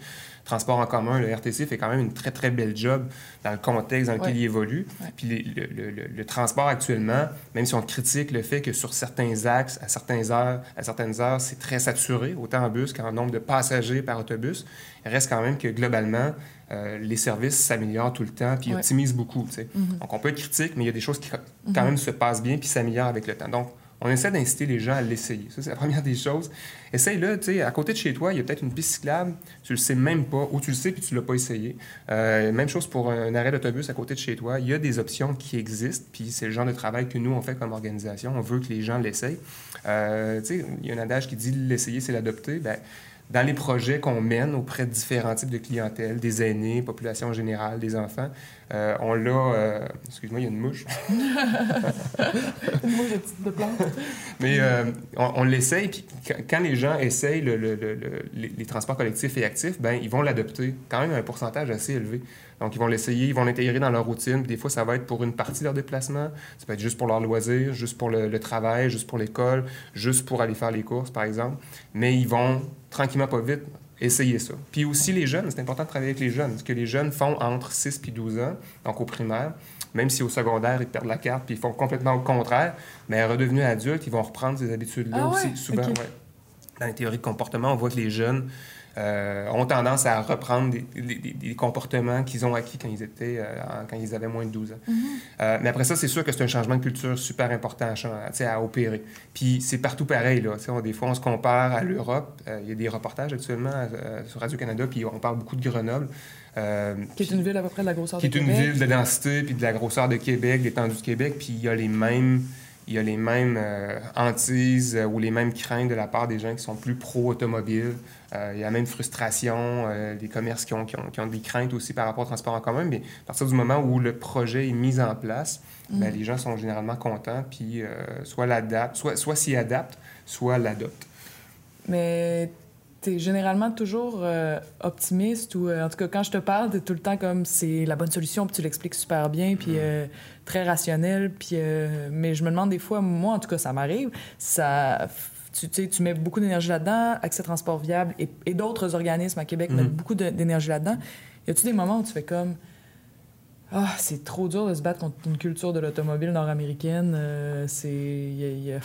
Transport en commun, le RTC fait quand même une très, très belle job dans le contexte dans lequel il évolue. Puis le, transport actuellement, même si on critique le fait que sur certains axes, à certaines heures, à certaines heures, c'est très saturé, autant en bus qu'en nombre de passagers par autobus, il reste quand même que globalement, euh, les services s'améliorent tout le temps puis optimisent beaucoup. Mm-hmm. Donc, on peut être critique, mais il y a des choses qui, quand mm-hmm. même, se passent bien puis s'améliorent avec le temps. Donc, on essaie d'inciter les gens à l'essayer. Ça, c'est la première des choses. Essaye-le, tu sais, à côté de chez toi, il y a peut-être une piste cyclable, tu le sais même pas, ou tu le sais puis tu l'as pas essayé. Euh, même chose pour un arrêt d'autobus à côté de chez toi. Il y a des options qui existent, puis c'est le genre de travail que nous, on fait comme organisation. On veut que les gens l'essayent. Euh, tu sais, il y a un adage qui dit l'essayer, c'est l'adopter. Ben, dans les projets qu'on mène auprès de différents types de clientèle, des aînés, population générale, des enfants, euh, on l'a. Euh, excuse-moi, il y a une mouche. (laughs)
une mouche de plante.
Mais euh, on, l'essaye, puis quand les gens essayent le, les, transports collectifs et actifs, ben ils vont l'adopter quand même à un pourcentage assez élevé. Donc, ils vont l'essayer, ils vont l'intégrer dans leur routine. Puis des fois, ça va être pour une partie de leur déplacement. Ça peut être juste pour leur loisir, juste pour le, travail, juste pour l'école, juste pour aller faire les courses, par exemple. Mais ils vont, tranquillement, pas vite, essayer ça. Puis aussi, les jeunes, c'est important de travailler avec les jeunes. Ce que les jeunes font entre 6 et 12 ans, donc au primaire, même si au secondaire, ils perdent la carte puis ils font complètement au contraire, mais redevenus adultes, ils vont reprendre ces habitudes-là
ah
aussi. Souvent, Dans les théories de comportement, on voit que les jeunes euh, ont tendance à reprendre des, comportements qu'ils ont acquis quand ils, étaient, euh, quand ils avaient moins de 12 ans. Mm-hmm. Euh, mais après ça, c'est sûr que c'est un changement de culture super important à, à opérer. Puis c'est partout pareil. Là. des fois, on se compare à l'Europe. Il y a des reportages actuellement sur Radio-Canada, puis on parle beaucoup de Grenoble.
qui est une ville à peu près de la grosseur
de
Québec.
Qui est une ville de densité, puis de la grosseur de Québec, l'étendue de Québec, puis il y a les mêmes il y a les mêmes euh, hantises euh, ou les mêmes craintes de la part des gens qui sont plus pro-automobile. Euh, il y a la même frustration, des commerces qui ont, qui, ont, des craintes aussi par rapport au transport en commun. Mais à partir du moment où le projet est mis en place, ben, mm. les gens sont généralement contents, puis soit l'adaptent, soit, soit s'y adaptent, soit l'adoptent.
Mais tu es généralement toujours optimiste ou en tout cas quand je te parle, tu tout le temps comme c'est la bonne solution puis tu l'expliques super bien puis mm très rationnel. Puis, euh, mais je me demande des fois, moi en tout cas, ça m'arrive, ça, tu, tu mets beaucoup d'énergie là-dedans, Accès Transport Viable et, d'autres organismes à Québec mettent mhm. beaucoup d'énergie là-dedans. Y a-tu des moments où tu fais comme. Ah, c'est trop dur de se battre contre une culture de l'automobile nord-américaine. Euh, c'est.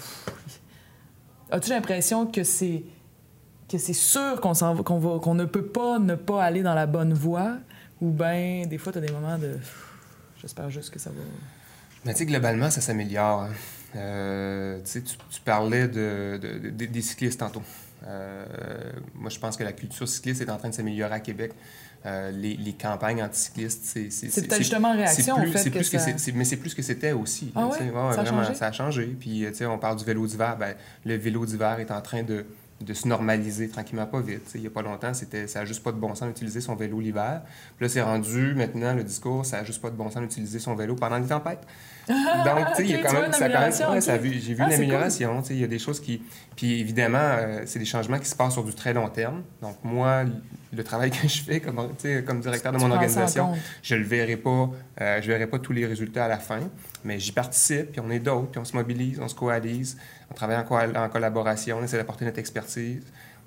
As-tu l'impression que c'est que c'est sûr qu'on qu'on qu'on ne peut pas ne pas aller dans la bonne voie ou bien des fois tu as des moments de j'espère juste que ça va
mais tu sais, globalement, ça s'améliore. Hein. Euh, tu, tu, parlais de, des cyclistes tantôt. Euh, moi, je pense que la culture cycliste est en train de s'améliorer à Québec. Euh, les, les, campagnes anticyclistes, c'est...
C'est peut-être justement en réaction,
plus,
au fait
que, ça... Mais c'est plus que c'était aussi.
Ah ouais? ça, a changé?
ça a changé. Puis, tu sais, on parle du vélo d'hiver. Ben, le vélo d'hiver est en train de, de se normaliser tranquillement, pas vite. il n'y a pas longtemps, c'était, ça n'a juste pas de bon sens d'utiliser son vélo l'hiver. Puis là, c'est rendu, maintenant, le discours, ça n'a juste pas de bon sens d'utiliser son vélo pendant les tempêtes. (laughs) Donc, tu sais, il y a quand même, ça, quand même, ça, j'ai vu une ah, amélioration. Il y a des choses qui. Puis évidemment, euh, c'est des changements qui se passent sur du très long terme. Donc, moi, le travail que je fais comme, comme directeur de mon organisation, je ne verrai pas, euh, je verrai pas tous les résultats à la fin, mais j'y participe, puis on est d'autres, puis on se mobilise, on se coalise, on travaille en, en collaboration, on essaie d'apporter notre expertise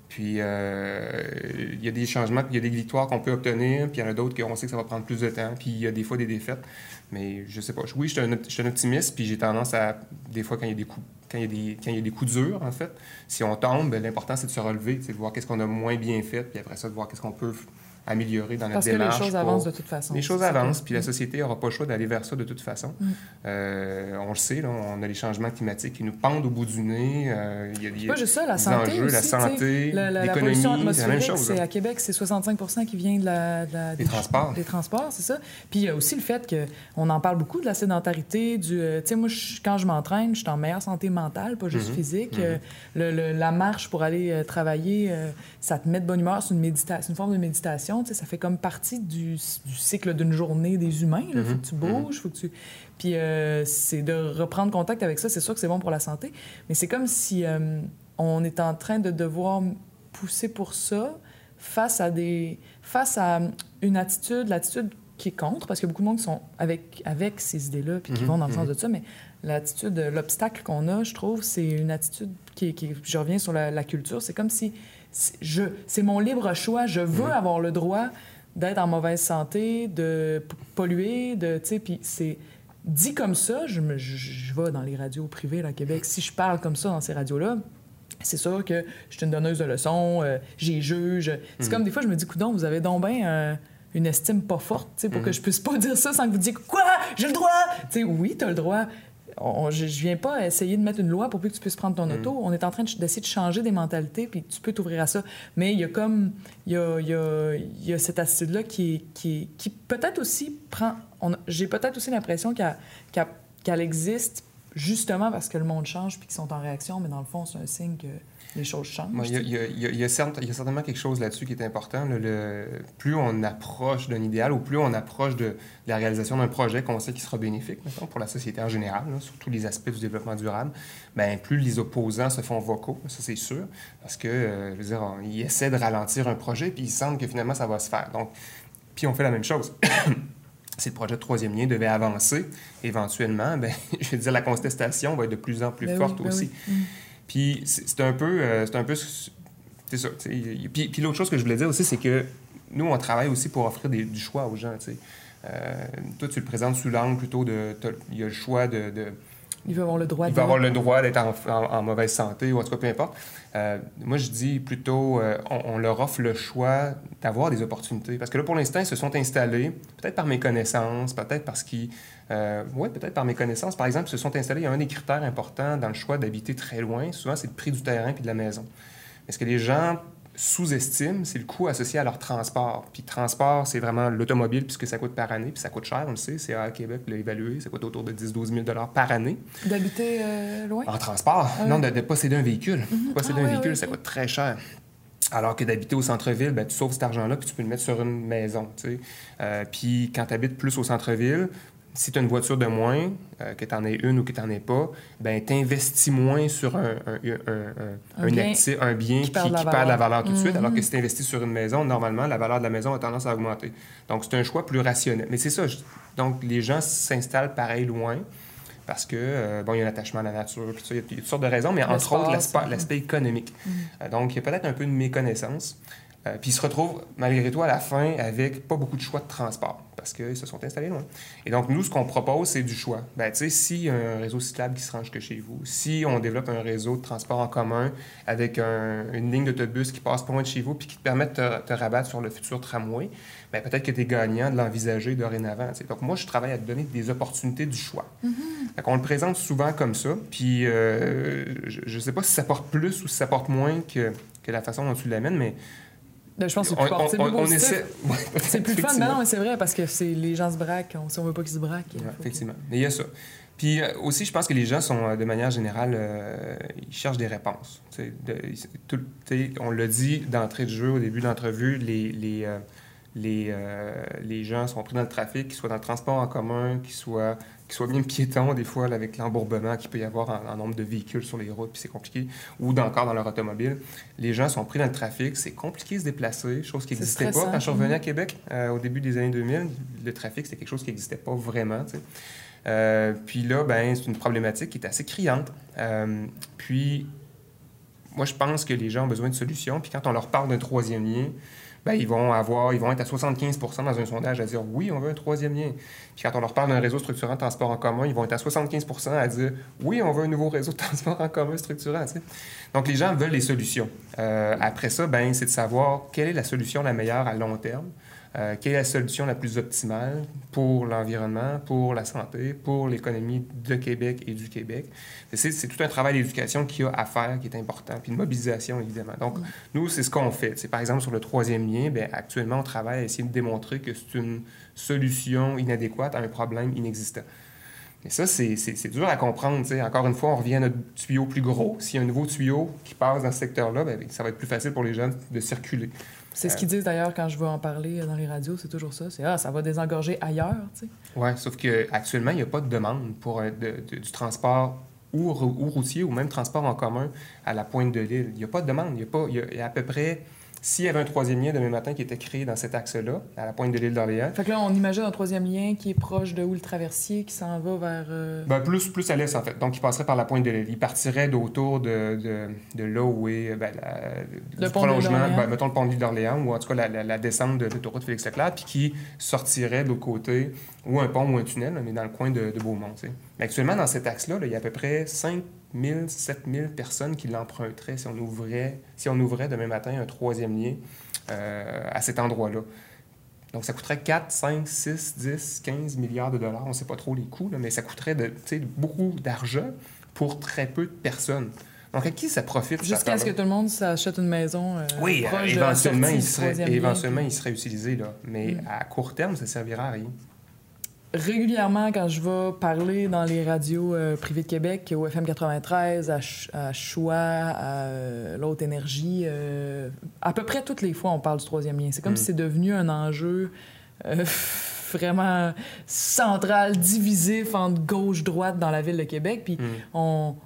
Puis, il y a des changements, il y a des victoires qu'on peut obtenir, puis il y en a d'autres qu'on sait que ça va prendre plus de temps, puis il y a des fois des défaites. Mais je sais pas. Oui, je suis un, un optimiste, puis j'ai tendance à, des fois, quand il y a des coups quand il, y a des, quand il y a des coups durs, en fait. Si on tombe, ben, l'important, c'est de se relever, de voir qu'est-ce qu'on a moins bien fait, puis après ça, de voir qu'est-ce qu'on peut améliorer dans notre démarche.
Parce que les choses avancent de toute façon.
Les choses avancent, puis la société n'aura pas le choix d'aller vers ça de toute façon. Mm. Euh, on le sait, là, on a les changements climatiques qui nous pendent au bout du nez. Euh, il y a,
des, pas juste ça, la santé
enjeux,
aussi,
la santé, l'économie,
c'est la même chose. C'est à Québec, c'est 65 qui vient de la,
des, transports.
Des transports, c'est ça. Puis il y a aussi le fait qu'on en parle beaucoup de la sédentarité, du... Euh, tu sais, moi, quand je m'entraîne, je suis en meilleure santé mentale, pas juste mm-hmm. physique. Mm-hmm. le, la marche pour aller travailler, ça te met de bonne humeur, c'est une, une forme de méditation, ça fait comme partie du, cycle d'une journée des humains. Il faut que tu mhm. bouges, faut que tu... Puis euh, c'est de reprendre contact avec ça. C'est sûr que c'est bon pour la santé, mais c'est comme si euh, on est en train de devoir pousser pour ça face à des... face à une attitude, l'attitude qui est contre, parce qu'il y a beaucoup de monde qui sont avec, avec ces idées-là, puis qui mhm. vont dans le sens mhm. de ça, mais l'attitude, l'obstacle qu'on a, je trouve, c'est une attitude qui, qui, je reviens sur la, culture, c'est comme si c'est mon libre choix, je veux avoir le droit d'être en mauvaise santé, de polluer, de, tu sais, puis c'est dit comme ça, je, me, je, vais dans les radios privées à Québec, si je parle comme ça dans ces radios-là, c'est sûr que je suis une donneuse de leçons, euh, j'ai juge. C'est mm. comme des fois, je me dis, coudon, vous avez donc bien euh, une estime pas forte, pour que mm. je puisse pas (laughs) dire ça sans que vous disiez, quoi, j'ai le droit! Tu sais, oui, t'as le droit je, ne viens pas essayer de mettre une loi pour que tu puisses prendre ton mm. auto. On est en train d'essayer de, changer des mentalités, puis tu peux t'ouvrir à ça. Mais il y a comme, il y a, y a cette attitude-là qui, qui, qui peut-être aussi prend... J'ai peut-être aussi l'impression qu'elle existe justement parce que le monde change puis qu'ils sont en réaction, mais dans le fond, c'est un signe que les choses changent.
Il y, a certainement quelque chose là-dessus qui est important. Le, plus on approche d'un idéal ou plus on approche de, la réalisation d'un projet qu'on sait qui sera bénéfique pour la société en général, sur tous les aspects du développement durable, ben, plus les opposants se font vocaux, ça c'est sûr, parce que, euh, je veux dire, ils essaient de ralentir un projet puis ils sentent que finalement ça va se faire. Donc, puis on fait la même chose. (coughs) si le projet de troisième lien devait avancer, éventuellement, ben, (laughs) je veux dire, la contestation va être de plus en plus ben forte ben aussi. Mm. Puis c'est un peu. Euh, un peu. Ça. Puis, puis l'autre chose que je voulais dire aussi, c'est que nous, on travaille aussi pour offrir des, du choix aux gens. Euh, toi, tu le présentes sous l'angle plutôt de. Il y a le choix de
il va avoir le droit.
Il va avoir le droit d'être en, mauvaise santé ou en tout cas peu importe. Euh, moi, je dis plutôt, euh, on, leur offre le choix d'avoir des opportunités. Parce que là, pour l'instant, ils se sont installés, peut-être par mes connaissances, peut-être parce qu'ils euh, oui, peut-être par mes connaissances. Par exemple, se sont installés, il y a un des critères importants dans le choix d'habiter très loin, souvent, c'est le prix du terrain puis de la maison. Est-ce que les gens sous-estiment, c'est le coût associé à leur transport. Puis transport, c'est vraiment l'automobile, puisque ça coûte par année, puis ça coûte cher, on le sait. C'est à Québec l'a évalué, ça coûte autour de 10-12 000 par année.
D'habiter euh, loin?
En transport. Ah non, de, posséder un véhicule. Mhm. Posséder ah un véhicule, ça coûte très cher. Alors que d'habiter au centre-ville, ben, tu sauves cet argent-là, puis tu peux le mettre sur une maison. Euh, puis quand tu habites plus au centre-ville, si tu as une voiture de moins, euh, que tu en aies une ou que tu n'en aies pas, ben tu investis moins sur un, un, un, bien, un bien qui, perd, la valeur tout de suite, alors que si tu investis sur une maison, normalement, la valeur de la maison a tendance à augmenter. Donc, c'est un choix plus rationnel. Mais c'est ça. Donc, les gens s'installent pareil loin parce que, euh, bon, il y a un attachement à la nature, il y a toutes sortes de raisons, mais entre autres, l'aspect économique. Mm-hmm. Euh, donc, il y a peut-être un peu de méconnaissance. Puis, ils se retrouvent, malgré tout, à la fin, avec pas beaucoup de choix de transport parce qu'ils se sont installés loin. Et donc, nous, ce qu'on propose, c'est du choix. Ben, tu sais, s'il y a un réseau cyclable qui se range que chez vous, si on développe un réseau de transport en commun avec une ligne d'autobus qui passe pas loin de chez vous puis qui te permet de te, rabattre sur le futur tramway, ben, peut-être que tu es gagnant de l'envisager dorénavant. Donc, moi, je travaille à te donner des opportunités du choix. Mm-hmm. On le présente souvent comme ça. Puis, euh, je ne sais pas si ça porte plus ou si ça porte moins que, que la façon dont tu l'amènes, mais
je pense que c'est plus, on, c'est on, essaie... (laughs) c'est plus fun, mais non, mais c'est vrai, parce que c'est, les gens se braquent. si on veut pas qu'ils se braquent.
effectivement. Mais il y a ça. Puis euh, aussi, je pense que les gens sont, euh, de manière générale, euh, ils cherchent des réponses. De, on l'a dit d'entrée de jeu, au début de l'entrevue, les, les, les, les gens sont pris dans le trafic, qu'ils soient dans le transport en commun, qu'ils soient qui soit bien piéton, des fois, avec l'embourbement qu'il peut y avoir en, nombre de véhicules sur les routes, puis c'est compliqué, ou encore dans leur automobile. Les gens sont pris dans le trafic, c'est compliqué de se déplacer, chose qui n'existait pas. Quand je suis revenu à Québec, euh, au début des années 2000, le trafic, c'était quelque chose qui n'existait pas vraiment. Euh, puis là, ben, c'est une problématique qui est assez criante. Euh, puis, moi, je pense que les gens ont besoin de solutions. Puis quand on leur parle d'un troisième lien, ben, ils vont avoir, ils vont être à 75% dans un sondage à dire oui, on veut un troisième lien. Puis quand on leur parle d'un réseau structurant de transport en commun, ils vont être à 75% à dire oui, on veut un nouveau réseau de transport en commun structurant. Donc les gens veulent les solutions. Euh, après ça, ben, c'est de savoir quelle est la solution la meilleure à long terme. Euh, quelle est la solution la plus optimale pour l'environnement, pour la santé, pour l'économie de Québec et du Québec? C'est tout un travail d'éducation qu'il y a à faire qui est important, puis de mobilisation, évidemment. Donc, nous, c'est ce qu'on fait. C'est par exemple sur le troisième lien, bien, actuellement, on travaille à essayer de démontrer que c'est une solution inadéquate à un problème inexistant. Mais ça, c'est dur à comprendre. Encore une fois, on revient à notre tuyau plus gros. S'il y a un nouveau tuyau qui passe dans ce secteur-là, bien, ça va être plus facile pour les gens de circuler.
C'est ce qu'ils disent d'ailleurs quand je veux en parler dans les radios, c'est toujours ça. C'est ah, ça va désengorger ailleurs.
Oui, sauf qu'actuellement, il n'y a pas de demande pour euh, du transport ou, routier ou même transport en commun à la pointe de l'île. Il n'y a pas de demande. Il y a, pas, il y a à peu près s'il y avait un troisième lien demain matin qui était créé dans cet axe-là, à la pointe de l'île d'Orléans.
Fait que là, on imagine un troisième lien qui est proche de où le traversier, qui s'en va vers. Euh,
ben, plus, plus à l'est, en fait. Donc, il passerait par la pointe de l'île. Il partirait d'autour de, de, de, là où est ben,
le du prolongement,
ben, mettons le pont de l'île d'Orléans, ou en tout cas la, descente de l'autoroute Félix-Leclerc, puis qui sortirait de l'autre côté, ou un pont ou un tunnel, mais dans le coin de, Beaumont. Mais actuellement, dans cet axe-là, il y a à peu près 5 000, 7 000 personnes qui l'emprunteraient si on ouvrait, si on ouvrait demain matin un troisième lien euh, à cet endroit-là. Donc, ça coûterait 4, 5, 6, 10, 15 milliards de dollars. On ne sait pas trop les coûts, mais ça coûterait de, beaucoup d'argent pour très peu de personnes. Donc, à qui ça profite?
Jusqu'à ce que tout le monde s'achète une maison. Euh,
oui, éventuellement, il serait, éventuellement il serait utilisé. Là. Mais mm. à court terme, ça ne servira à rien
régulièrement, quand je vais parler dans les radios euh, privées de Québec, au FM 93, à, à Choix, à euh, l'autre énergie, euh, à peu près toutes les fois, on parle du troisième lien. C'est comme mm. si c'est devenu un enjeu (laughs) vraiment central, divisif entre gauche-droite dans la ville de Québec. Puis mm. on,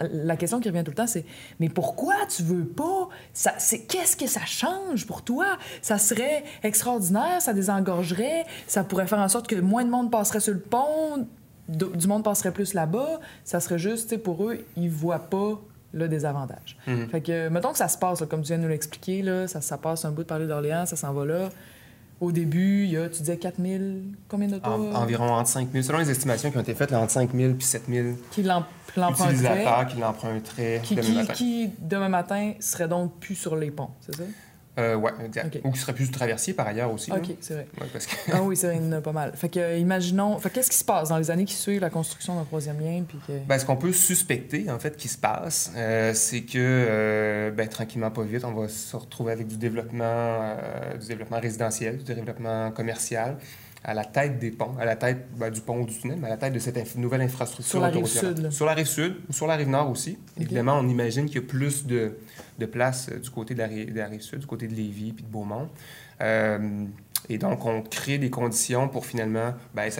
la question qui revient tout le temps, c'est mais pourquoi tu veux pas? Ça c'est qu'est-ce que ça change pour toi? Ça serait extraordinaire, ça désengorgerait, ça pourrait faire en sorte que moins de monde passerait sur le pont, du monde passerait plus là-bas. Ça serait juste, pour eux, ils voient pas le désavantage. Mm-hmm. Fait que mettons que ça se passe comme tu viens de nous l'expliquer là, ça, ça passe un bout de parler d'Orléans, ça s'en va là. Au début, il y a, tu disais 4 000, combien d'autos?
environ entre 5 000, selon les estimations qui ont été faites, entre 5 000 et 7 000 qui utilisateurs qui l'emprunteraient
demain matin. Qui, demain matin, serait donc plus sur les ponts, c'est ça?
Euh, oui, exact. Ou qui serait plus traversier par ailleurs aussi.
OK, c'est vrai. ah (laughs) oui, c'est vrai, il y en a pas mal. Fait que, euh, imaginons. Fait qu'est-ce qui se passe dans les années qui suivent la construction d'un troisième lien? Puis que...
ben, ce qu'on peut suspecter, en fait, qui se passe, euh, c'est que, euh, ben, tranquillement, pas vite, on va se retrouver avec du développement, du développement résidentiel, du développement commercial à la tête des ponts, à la tête ben, du pont ou du tunnel, mais à la tête de cette nouvelle infrastructure.
Sur la rive sud.
Sur la rive sud ou sur la rive nord aussi. Évidemment, on imagine qu'il y a plus de, de place euh, du côté de la, de la, rive sud, du côté de Lévis puis de Beaumont. Euh, et donc, on crée des conditions pour finalement ben,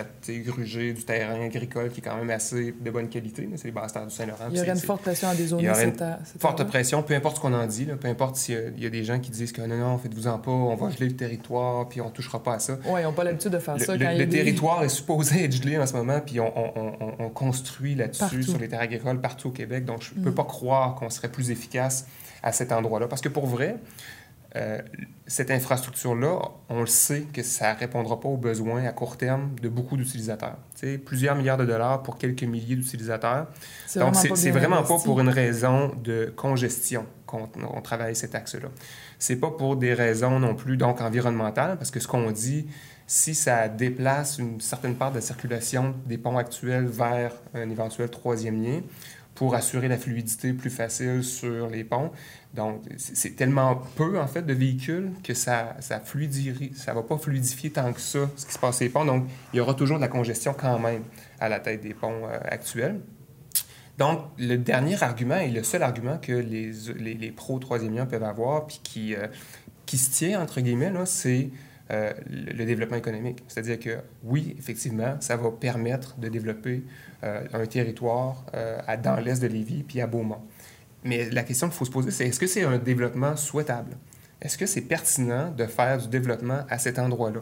gruger du terrain agricole qui est quand même assez de bonne qualité. C'est les basses terres du Saint-Laurent.
Il y aurait une forte pression à des zones. Il y aurait une
forte pression, peu importe ce qu'on en dit. peu importe s'il y, a des gens qui disent que non, non, faites-vous-en pas, on va geler le territoire, puis on ne touchera pas à ça.
Oui, ils n'ont pas l'habitude de faire ça.
Quand le, territoire est supposé être gelé en ce moment, puis on, construit là-dessus sur les terres agricoles partout au Québec. Donc, je ne peux mm. pas croire qu'on serait plus efficace à cet endroit-là. Parce que pour vrai, euh, cette infrastructure-là, on le sait que ça ne répondra pas aux besoins à court terme de beaucoup d'utilisateurs. Plusieurs milliards de dollars pour quelques milliers d'utilisateurs. Donc, c'est vraiment pas pour une raison de congestion qu'on travaille cet axe-là. C'est pas pour des raisons non plus donc environnementales, parce que ce qu'on dit, si ça déplace une certaine part de la circulation des ponts actuels vers un éventuel troisième lien, pour assurer la fluidité plus facile sur les ponts. Donc, c'est tellement peu, en fait, de véhicules que ça ça ça va pas fluidifier tant que ça, ce qui se passe sur les ponts. Donc, il y aura toujours de la congestion quand même à la tête des ponts euh, actuels. Donc, le dernier argument et le seul argument que les, les, les pros troisième lien peuvent avoir, puis qui, euh, qui se tient, entre guillemets, c'est euh, le développement économique. C'est-à-dire que oui, effectivement, ça va permettre de développer un territoire dans l'est de Lévis puis à Beaumont. Mais la question qu'il faut se poser, c'est est-ce que c'est un développement souhaitable? Est-ce que c'est pertinent de faire du développement à cet endroit-là?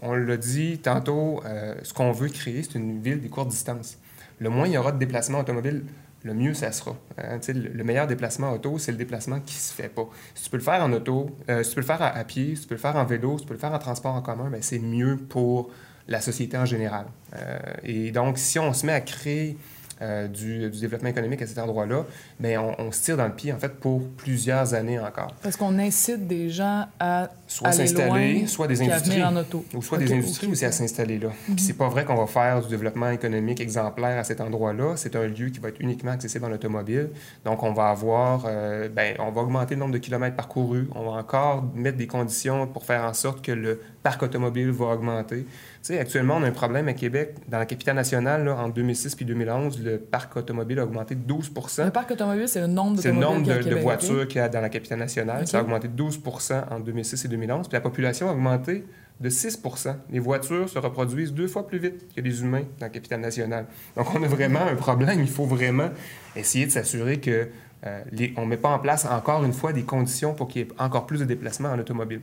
on l'a dit tantôt, ce qu'on veut créer, c'est une ville des courtes distances. Le moins il y aura de déplacements automobiles, le mieux ça sera. Hein. le meilleur déplacement auto, c'est le déplacement qui se fait pas. Si tu peux le faire en auto, euh, si tu peux le faire à, pied, si tu peux le faire en vélo, si tu peux le faire en transport en commun, ben, c'est mieux pour la société en général. Euh, et donc, si on se met à créer euh, du, développement économique à cet endroit-là, mais on, on, se tire dans le pied, en fait, pour plusieurs années encore.
Parce qu'on incite des gens à
soit s'installer, soit des industries. En auto. Ou soit des industries aussi à s'installer là. Puis c'est pas vrai qu'on va faire du développement économique exemplaire à cet endroit-là. C'est un lieu qui va être uniquement accessible en automobile. Donc, on va avoir, euh, ben, on va augmenter le nombre de kilomètres parcourus. On va encore mettre des conditions pour faire en sorte que le parc automobile va augmenter. Tu sais, actuellement, on a un problème à Québec. Dans la capitale nationale, là, en 2006 puis 2011, le parc automobile a augmenté de 12%
Le parc automobile, c'est le nombre,
le nombre de, voitures qu'il y a dans la capitale nationale. Ça a augmenté de 12% en 2006 et 2011. La population a augmenté de 6% Les voitures se reproduisent deux fois plus vite que les humains dans la capitale nationale. Donc, on a vraiment un problème. Il faut vraiment essayer de s'assurer que euh, on ne met pas en place encore une fois des conditions pour qu'il y ait encore plus de déplacements en automobile.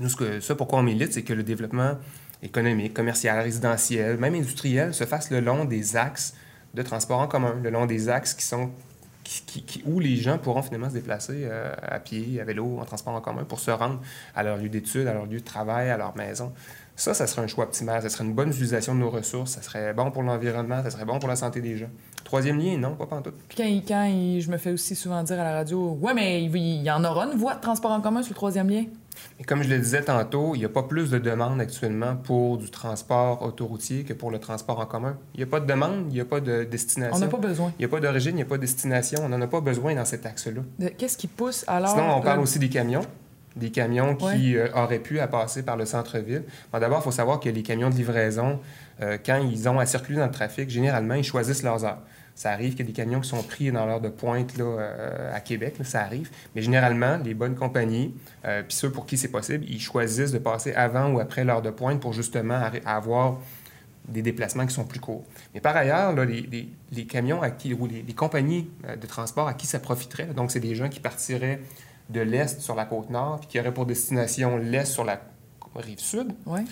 Nous, ce pourquoi on milite, c'est que le développement économique, commercial, résidentiel, même industriel, se fasse le long des axes de transport en commun, le long des axes qui sont où les gens pourront finalement se déplacer euh, à pied, à vélo, en transport en commun pour se rendre à leur lieu d'études, à leur lieu de travail, à leur maison. Ça, ça serait un choix optimal. Ça serait une bonne utilisation de nos ressources. Ça serait bon pour l'environnement. Ça serait bon pour la santé des gens. Troisième lien, non, pas pantoute.
Puis quand, quand je me fais aussi souvent dire à la radio, ouais, mais il y en aura une voie de transport en commun sur le troisième lien.
Et comme je le disais tantôt, il n'y a pas plus de demande actuellement pour du transport autoroutier que pour le transport en commun. Il n'y a pas de demande, il n'y a pas de destination.
On n'a pas besoin.
Il n'y a pas d'origine, il n'y a pas de destination. On n'en a pas besoin dans cet axe-là.
Qu'est-ce qui pousse alors?
Sinon, on parle aussi des camions. Des camions qui euh, auraient pu à passer par le centre-ville. D'abord, il faut savoir que les camions de livraison, euh, quand ils ont à circuler dans le trafic, généralement, ils choisissent leurs heures. Ça arrive qu'il y a des camions qui sont pris dans l'heure de pointe là, euh, à Québec, ça arrive. Mais généralement, les bonnes compagnies, euh, puis ceux pour qui c'est possible, ils choisissent de passer avant ou après l'heure de pointe pour justement avoir des déplacements qui sont plus courts. Mais par ailleurs, là, les, les, camions à qui, ou les, compagnies euh, de transport à qui ça profiterait, donc c'est des gens qui partiraient de l'Est sur la côte nord, puis qui auraient pour destination l'Est sur la rive sud.
Ouais.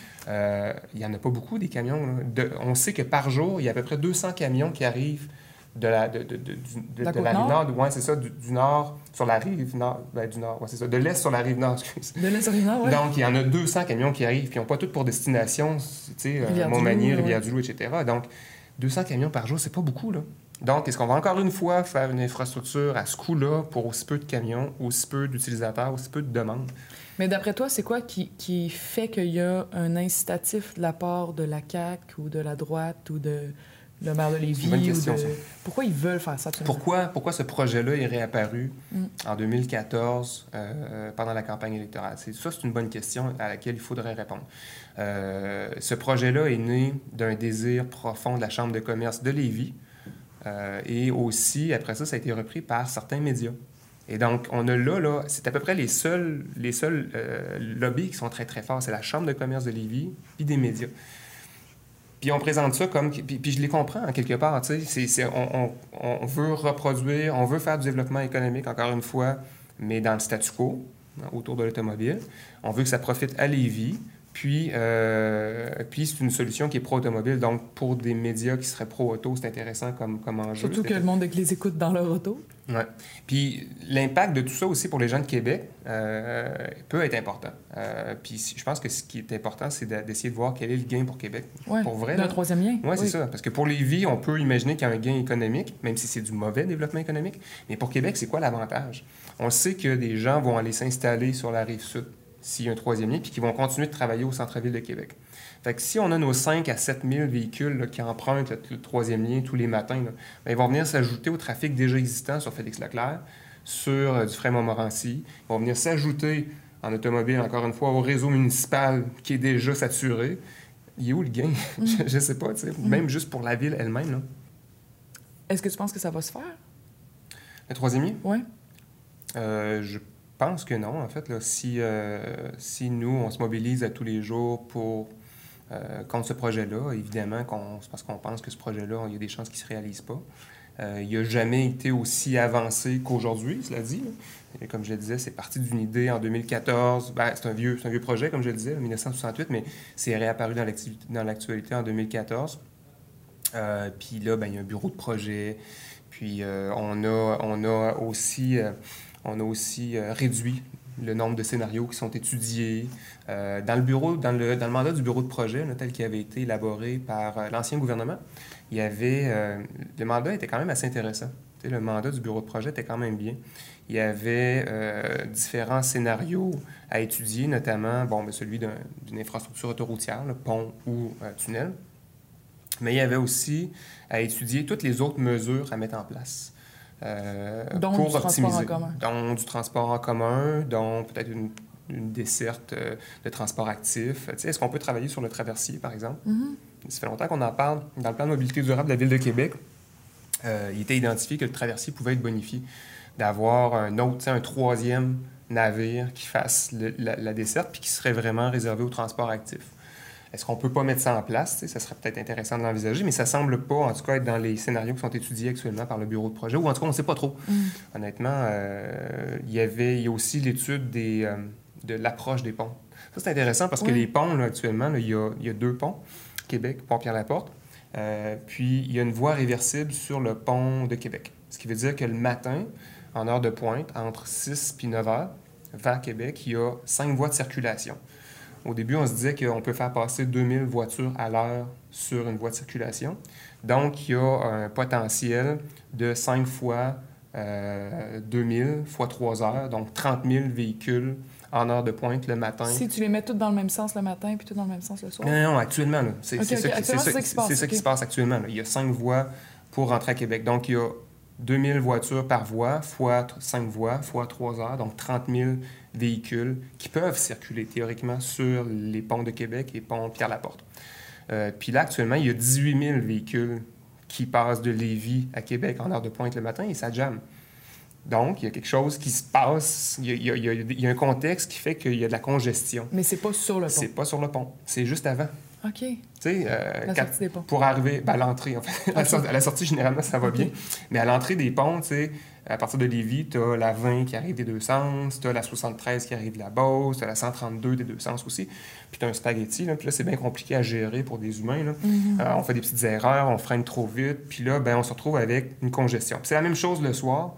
il n'y en a pas beaucoup des camions. De, on sait que par jour, il y a à peu près 200 camions qui arrivent de la, de, de, de, la, rive nord, ouais, c'est ça, du, nord sur la rive nord, ben, du nord, ouais, c'est ça, de l'est sur la rive nord, (laughs) excuse.
De l'est sur la rive nord, oui.
Donc, il y en a 200 camions qui arrivent, puis ils n'ont pas tous pour destination, tu sais, euh, Montmagny, Rivière-du-Loup, etc. Donc, 200 camions par jour, c'est pas beaucoup, là. Donc, est-ce qu'on va encore une fois faire une infrastructure à ce coût-là pour aussi peu de camions, aussi peu d'utilisateurs, aussi peu de demandes?
Mais d'après toi, c'est quoi qui, qui fait qu'il y a un incitatif de la part de la CAQ ou de la droite ou de le maire de Lévis. Bonne question, Pourquoi ils veulent faire ça
Pourquoi, pourquoi ce projet-là est réapparu mm. en 2014 euh, pendant la campagne électorale? C'est, ça, c'est une bonne question à laquelle il faudrait répondre. Euh, ce projet-là est né d'un désir profond de la Chambre de commerce de Lévis euh, et aussi, après ça, ça a été repris par certains médias. Et donc, on a là, là c'est à peu près les seuls, les seuls lobbies qui sont très, très forts. C'est la Chambre de commerce de Lévis et des médias. Puis on présente ça comme. Puis, je les comprends, en quelque part. Tu sais, on, on, veut reproduire, on veut faire du développement économique, encore une fois, mais dans le statu quo, autour de l'automobile. On veut que ça profite à Lévis. Puis, euh, puis c'est une solution qui est pro-automobile. Donc, pour des médias qui seraient pro-auto, c'est intéressant comme, comme enjeu.
Surtout que le monde les écoute dans leur auto.
Oui. Puis l'impact de tout ça aussi pour les gens de Québec euh, peut être important. Euh, puis je pense que ce qui est important, c'est d'essayer de voir quel est le gain pour Québec.
pour vrai. Le troisième lien.
Ouais, oui, c'est ça. Parce que pour les vies, on peut imaginer qu'il y a un gain économique, même si c'est du mauvais développement économique. Mais pour Québec, c'est quoi l'avantage? On sait que des gens vont aller s'installer sur la rive sud s'il y a un troisième lien, puis qui vont continuer de travailler au centre-ville de Québec. Fait que si on a nos 5 à 7 000 véhicules qui empruntent le, troisième lien tous les matins, ben, ils vont venir s'ajouter au trafic déjà existant sur Félix-Leclerc, sur euh, du frein Montmorency. Ils vont venir s'ajouter en automobile, encore une fois, au réseau municipal qui est déjà saturé. Il est où le gain? Mm. (laughs) je ne sais pas, mm. même juste pour la ville elle-même.
Est-ce que tu penses que ça va se faire?
Le troisième lien?
Oui.
Euh, je pense que non, en fait. Là, si, euh, si nous, on se mobilise à tous les jours pour contre ce projet-là. Évidemment, c'est parce qu'on pense que ce projet-là, il y a des chances qu'il ne se réalise pas. Euh, il n'a jamais été aussi avancé qu'aujourd'hui, cela dit. Comme je le disais, c'est parti d'une idée en 2014. Ben, c'est un, vieux, un vieux projet, comme je le disais, en 1968, mais c'est réapparu dans l'actualité en 2014. Euh, puis là, ben, il y a un bureau de projet. Puis on, a, on a aussi, on a aussi réduit le nombre de scénarios qui sont étudiés. dans, le bureau, dans, le, dans le mandat du bureau de projet, tel qu'il avait été élaboré par l'ancien gouvernement, il y avait, le mandat était quand même assez intéressant. le mandat du bureau de projet était quand même bien. Il y avait euh, différents scénarios à étudier, notamment bon, ben, celui d'une infrastructure autoroutière, le pont ou euh, tunnel. Mais il y avait aussi à étudier toutes les autres mesures à mettre en place.
Euh, dont du Transport en commun.
Dont du transport en commun, peut-être une, desserte de transport actif. Est-ce qu'on peut travailler sur le traversier, par exemple? Mm-hmm. Ça fait longtemps qu'on en parle. Dans le plan de mobilité durable de la Ville de Québec, il était identifié que le traversier pouvait être bonifié d'avoir un autre, un troisième navire qui fasse la, desserte puis qui serait vraiment réservé au transport actif. Est-ce qu'on peut pas mettre ça en place? Ça serait peut-être intéressant de l'envisager, mais ça semble pas, en tout cas, être dans les scénarios qui sont étudiés actuellement par le bureau de projet, ou en tout cas, on ne sait pas trop. Mm. Honnêtement, euh, il y avait y a aussi l'étude des, euh, de l'approche des ponts. Ça, c'est intéressant parce que les ponts, actuellement, il, y a, il, y a, deux ponts, Québec, Pont-Pierre-Laporte, euh, puis il y a une voie réversible sur le pont de Québec. Ce qui veut dire que le matin, en heure de pointe, entre 6 et 9 heures, vers Québec, il y a cinq voies de circulation. Au début, on se disait qu'on peut faire passer 2000 voitures à l'heure sur une voie de circulation. Donc, il y a un potentiel de 5 fois 2000 fois 3 heures, donc 30 000 véhicules en heure de pointe le matin.
Si tu les mets tous dans le même sens le matin puis tous dans le même sens le soir?
Non, non, actuellement. C'est ça, qui se passe actuellement. Il y a cinq voies pour rentrer à Québec. Donc, il y a 2000 voitures par voie, fois 5 voies, fois 3 heures, donc 30 000 véhicules qui peuvent circuler théoriquement sur les ponts de Québec et pont Pierre-Laporte. Euh, puis là, actuellement, il y a 18 000 véhicules qui passent de Lévis à Québec en heure de pointe le matin et ça jamme. Donc, il y a quelque chose qui se passe, il y a, il y a un contexte qui fait qu'il y a de la congestion.
Mais c'est pas sur le pont.
C'est pas sur le pont, c'est juste avant.
OK. Tu
sais, euh, pour arriver ben, à l'entrée, en fait. (laughs) à la sortie, généralement, ça va bien. Mais à l'entrée des ponts, tu sais, à partir de Lévis, tu as la 20 qui arrive des deux sens, tu as la 73 qui arrive de la Beauce, tu as la 132 des deux sens aussi. Puis tu as un spaghetti, là, puis là, c'est bien compliqué à gérer pour des humains. Là. Mm-hmm. Euh, on fait des petites erreurs, on freine trop vite, puis là, ben, on se retrouve avec une congestion. c'est la même chose le soir.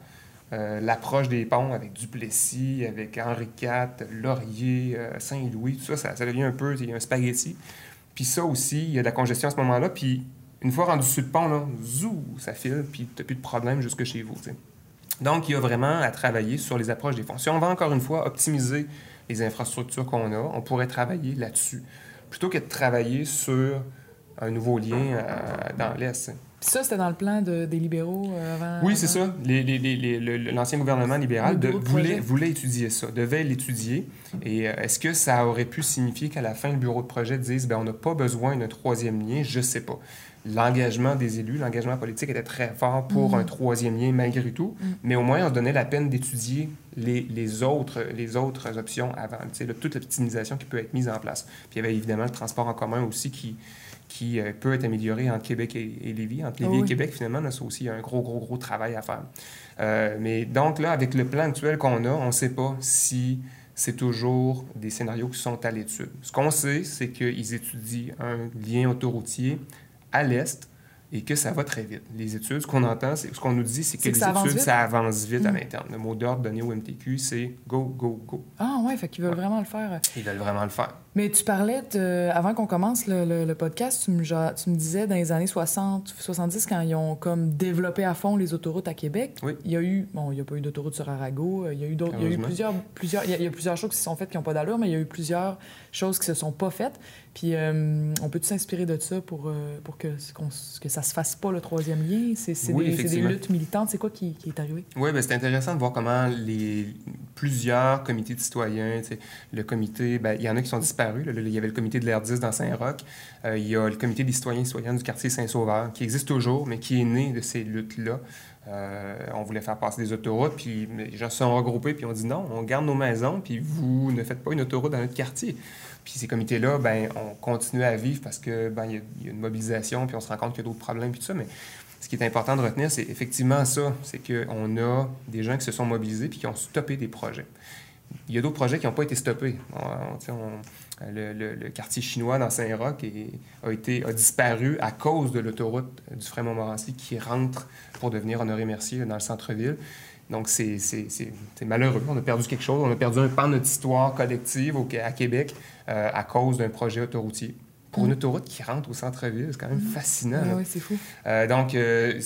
Euh, l'approche des ponts avec Duplessis, avec Henri IV, Laurier, Saint-Louis, tout ça, ça, ça devient un peu un spaghetti. Puis ça aussi, il y a de la congestion à ce moment-là. Puis une fois rendu sur le pont, là, zou, ça file, puis tu n'as plus de problème jusque chez vous. Donc, il y a vraiment à travailler sur les approches des fonds. Si on va encore une fois optimiser les infrastructures qu'on a, on pourrait travailler là-dessus, plutôt que de travailler sur un nouveau lien euh, dans l'Est.
Ça, c'était dans le plan des libéraux euh, avant.
Oui, c'est ça. L'ancien gouvernement libéral voulait, voulait, étudier ça, devait l'étudier. Et euh, est-ce que ça aurait pu signifier qu'à la fin, le bureau de projet dise ben, on n'a pas besoin d'un troisième lien? Je ne sais pas. L'engagement des élus, l'engagement politique était très fort pour mm-hmm. un troisième lien malgré tout, mm. mais au moins on se donnait la peine d'étudier les, autres, les autres options avant, toute l'optimisation qui peut être mise en place. Puis il y avait évidemment le transport en commun aussi qui, qui euh, peut être amélioré entre Québec et, Lévis. Entre Lévis et Québec, finalement, là, ça aussi, un gros, gros, gros travail à faire. Euh, mais donc là, avec le plan actuel qu'on a, on ne sait pas si c'est toujours des scénarios qui sont à l'étude. Ce qu'on sait, c'est qu'ils étudient un lien autoroutier à l'est et que ça va très vite. Les études, ce qu'on entend, c'est ce qu'on nous dit, c'est que, les études, ça avance vite à mm. l'interne. Le mot d'ordre donné au MTQ, c'est go, go, go.
Ah ouais, fait qu'ils veulent vraiment le faire.
Ils veulent vraiment le faire.
Mais tu parlais, de, avant qu'on commence le, podcast, tu me, tu me, disais dans les années 60, 70, quand ils ont comme développé à fond les autoroutes à Québec,
oui.
il y a eu, bon, il n'y a pas eu d'autoroute sur Arago, euh, il y a eu, d'autres, il y a eu plusieurs, plusieurs, il y a, plusieurs choses qui se sont faites qui n'ont pas d'allure, mais il y a eu plusieurs choses qui se sont pas faites. Puis euh, on peut s'inspirer de ça pour, euh, pour que, que ça se fasse pas le troisième lien? C'est, des, des, luttes militantes. C'est quoi qui, qui est arrivé?
Oui, ben c'est intéressant de voir comment les plusieurs comités de citoyens, le comité, ben, il y en a qui sont disparus il y avait le comité de l'air 10 dans Saint-Roch. Euh, il y a le comité des citoyens et citoyennes du quartier Saint-Sauveur, qui existe toujours, mais qui est né de ces luttes-là. Euh, on voulait faire passer des autoroutes, puis les gens se sont regroupés, puis on dit non, on garde nos maisons, puis vous ne faites pas une autoroute dans notre quartier. Puis ces comités-là, ben, on continue à vivre parce que ben, y, a une mobilisation, puis on se rend compte qu'il y a d'autres problèmes, puis tout ça. Mais ce qui est important de retenir, c'est effectivement ça, c'est qu'on a des gens qui se sont mobilisés puis qui ont stoppé des projets. il y a d'autres projets qui n'ont pas été stoppés. Le, quartier chinois dans Saint-Roch a, été, a disparu à cause de l'autoroute du Frère Montmorency qui rentre pour devenir Honoré-Mercier dans le centre-ville. Donc, c'est malheureux. On a perdu quelque chose. On a perdu un pan de notre histoire collective au, à Québec euh, à cause d'un projet autoroutier pour une autoroute qui rentre au centre-ville. C'est quand même fascinant.
Oui, c'est fou.
Euh, donc, euh,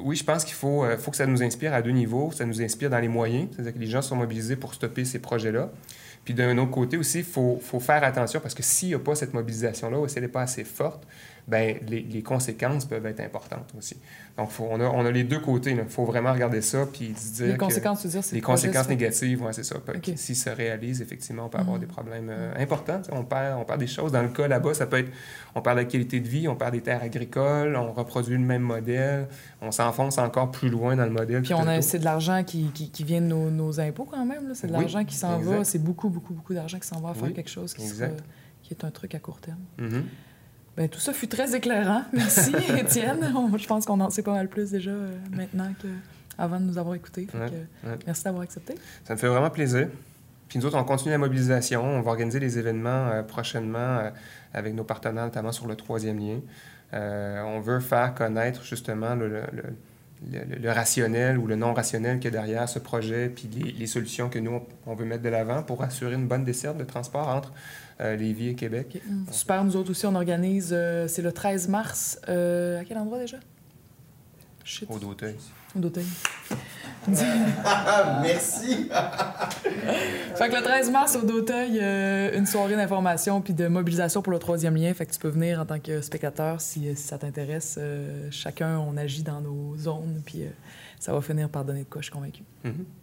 oui, je pense qu'il faut, faut que ça nous inspire à deux niveaux. Ça nous inspire dans les moyens, c'est-à-dire que les gens sont mobilisés pour stopper ces projets-là. Puis d'un autre côté aussi, il faut, faut, faire attention parce que s'il n'y a pas cette mobilisation-là ou si elle n'est pas assez forte, ben les, les, conséquences peuvent être importantes aussi. Donc, on, a, on, a, les deux côtés. Il faut vraiment regarder ça puis dire
Les conséquences, tu veux dire, c'est
Les conséquences négatives, oui, c'est ça. Si ça réalise, effectivement, on peut avoir mm. des problèmes euh, importants. On perd, on perd des choses. Dans le cas là-bas, ça peut être... On perd la qualité de vie, on perd des terres agricoles, on reproduit le même modèle, on s'enfonce encore plus loin dans le modèle.
Puis on a, c'est de l'argent qui, qui, vient de nos, nos impôts quand même. C'est de l'argent qui s'en va. C'est beaucoup, beaucoup, beaucoup d'argent qui s'en va à faire quelque chose qui, qui, est un truc à court terme.
Mm-hmm.
Bien, tout ça fut très éclairant. (laughs) Merci, Étienne. je pense qu'on en sait pas mal plus déjà euh, maintenant qu'avant de nous avoir écoutés. Merci d'avoir accepté.
Ça me fait vraiment plaisir. Puis nous autres, on continue la mobilisation. On va organiser des événements euh, prochainement euh, avec nos partenaires, notamment sur le troisième lien. on veut faire connaître justement le, le, rationnel ou le non rationnel qu'il y a derrière ce projet, puis les, les solutions que nous, on veut mettre de l'avant pour assurer une bonne desserte de transport entre euh, Lévis et Québec.
Super. Nous autres aussi, on organise, euh, c'est le 13 mars. Euh, à quel endroit déjà?
Au Dauteuil.
Au Dauteuil. (laughs)
Merci!
fait que le 13 mars, au Dauteuil, une soirée d'information puis de mobilisation pour le troisième lien. Fait que tu peux venir en tant que spectateur si, ça t'intéresse. chacun, on agit dans nos zones, puis ça va finir par donner de quoi, je suis convaincue.
Mm-hmm.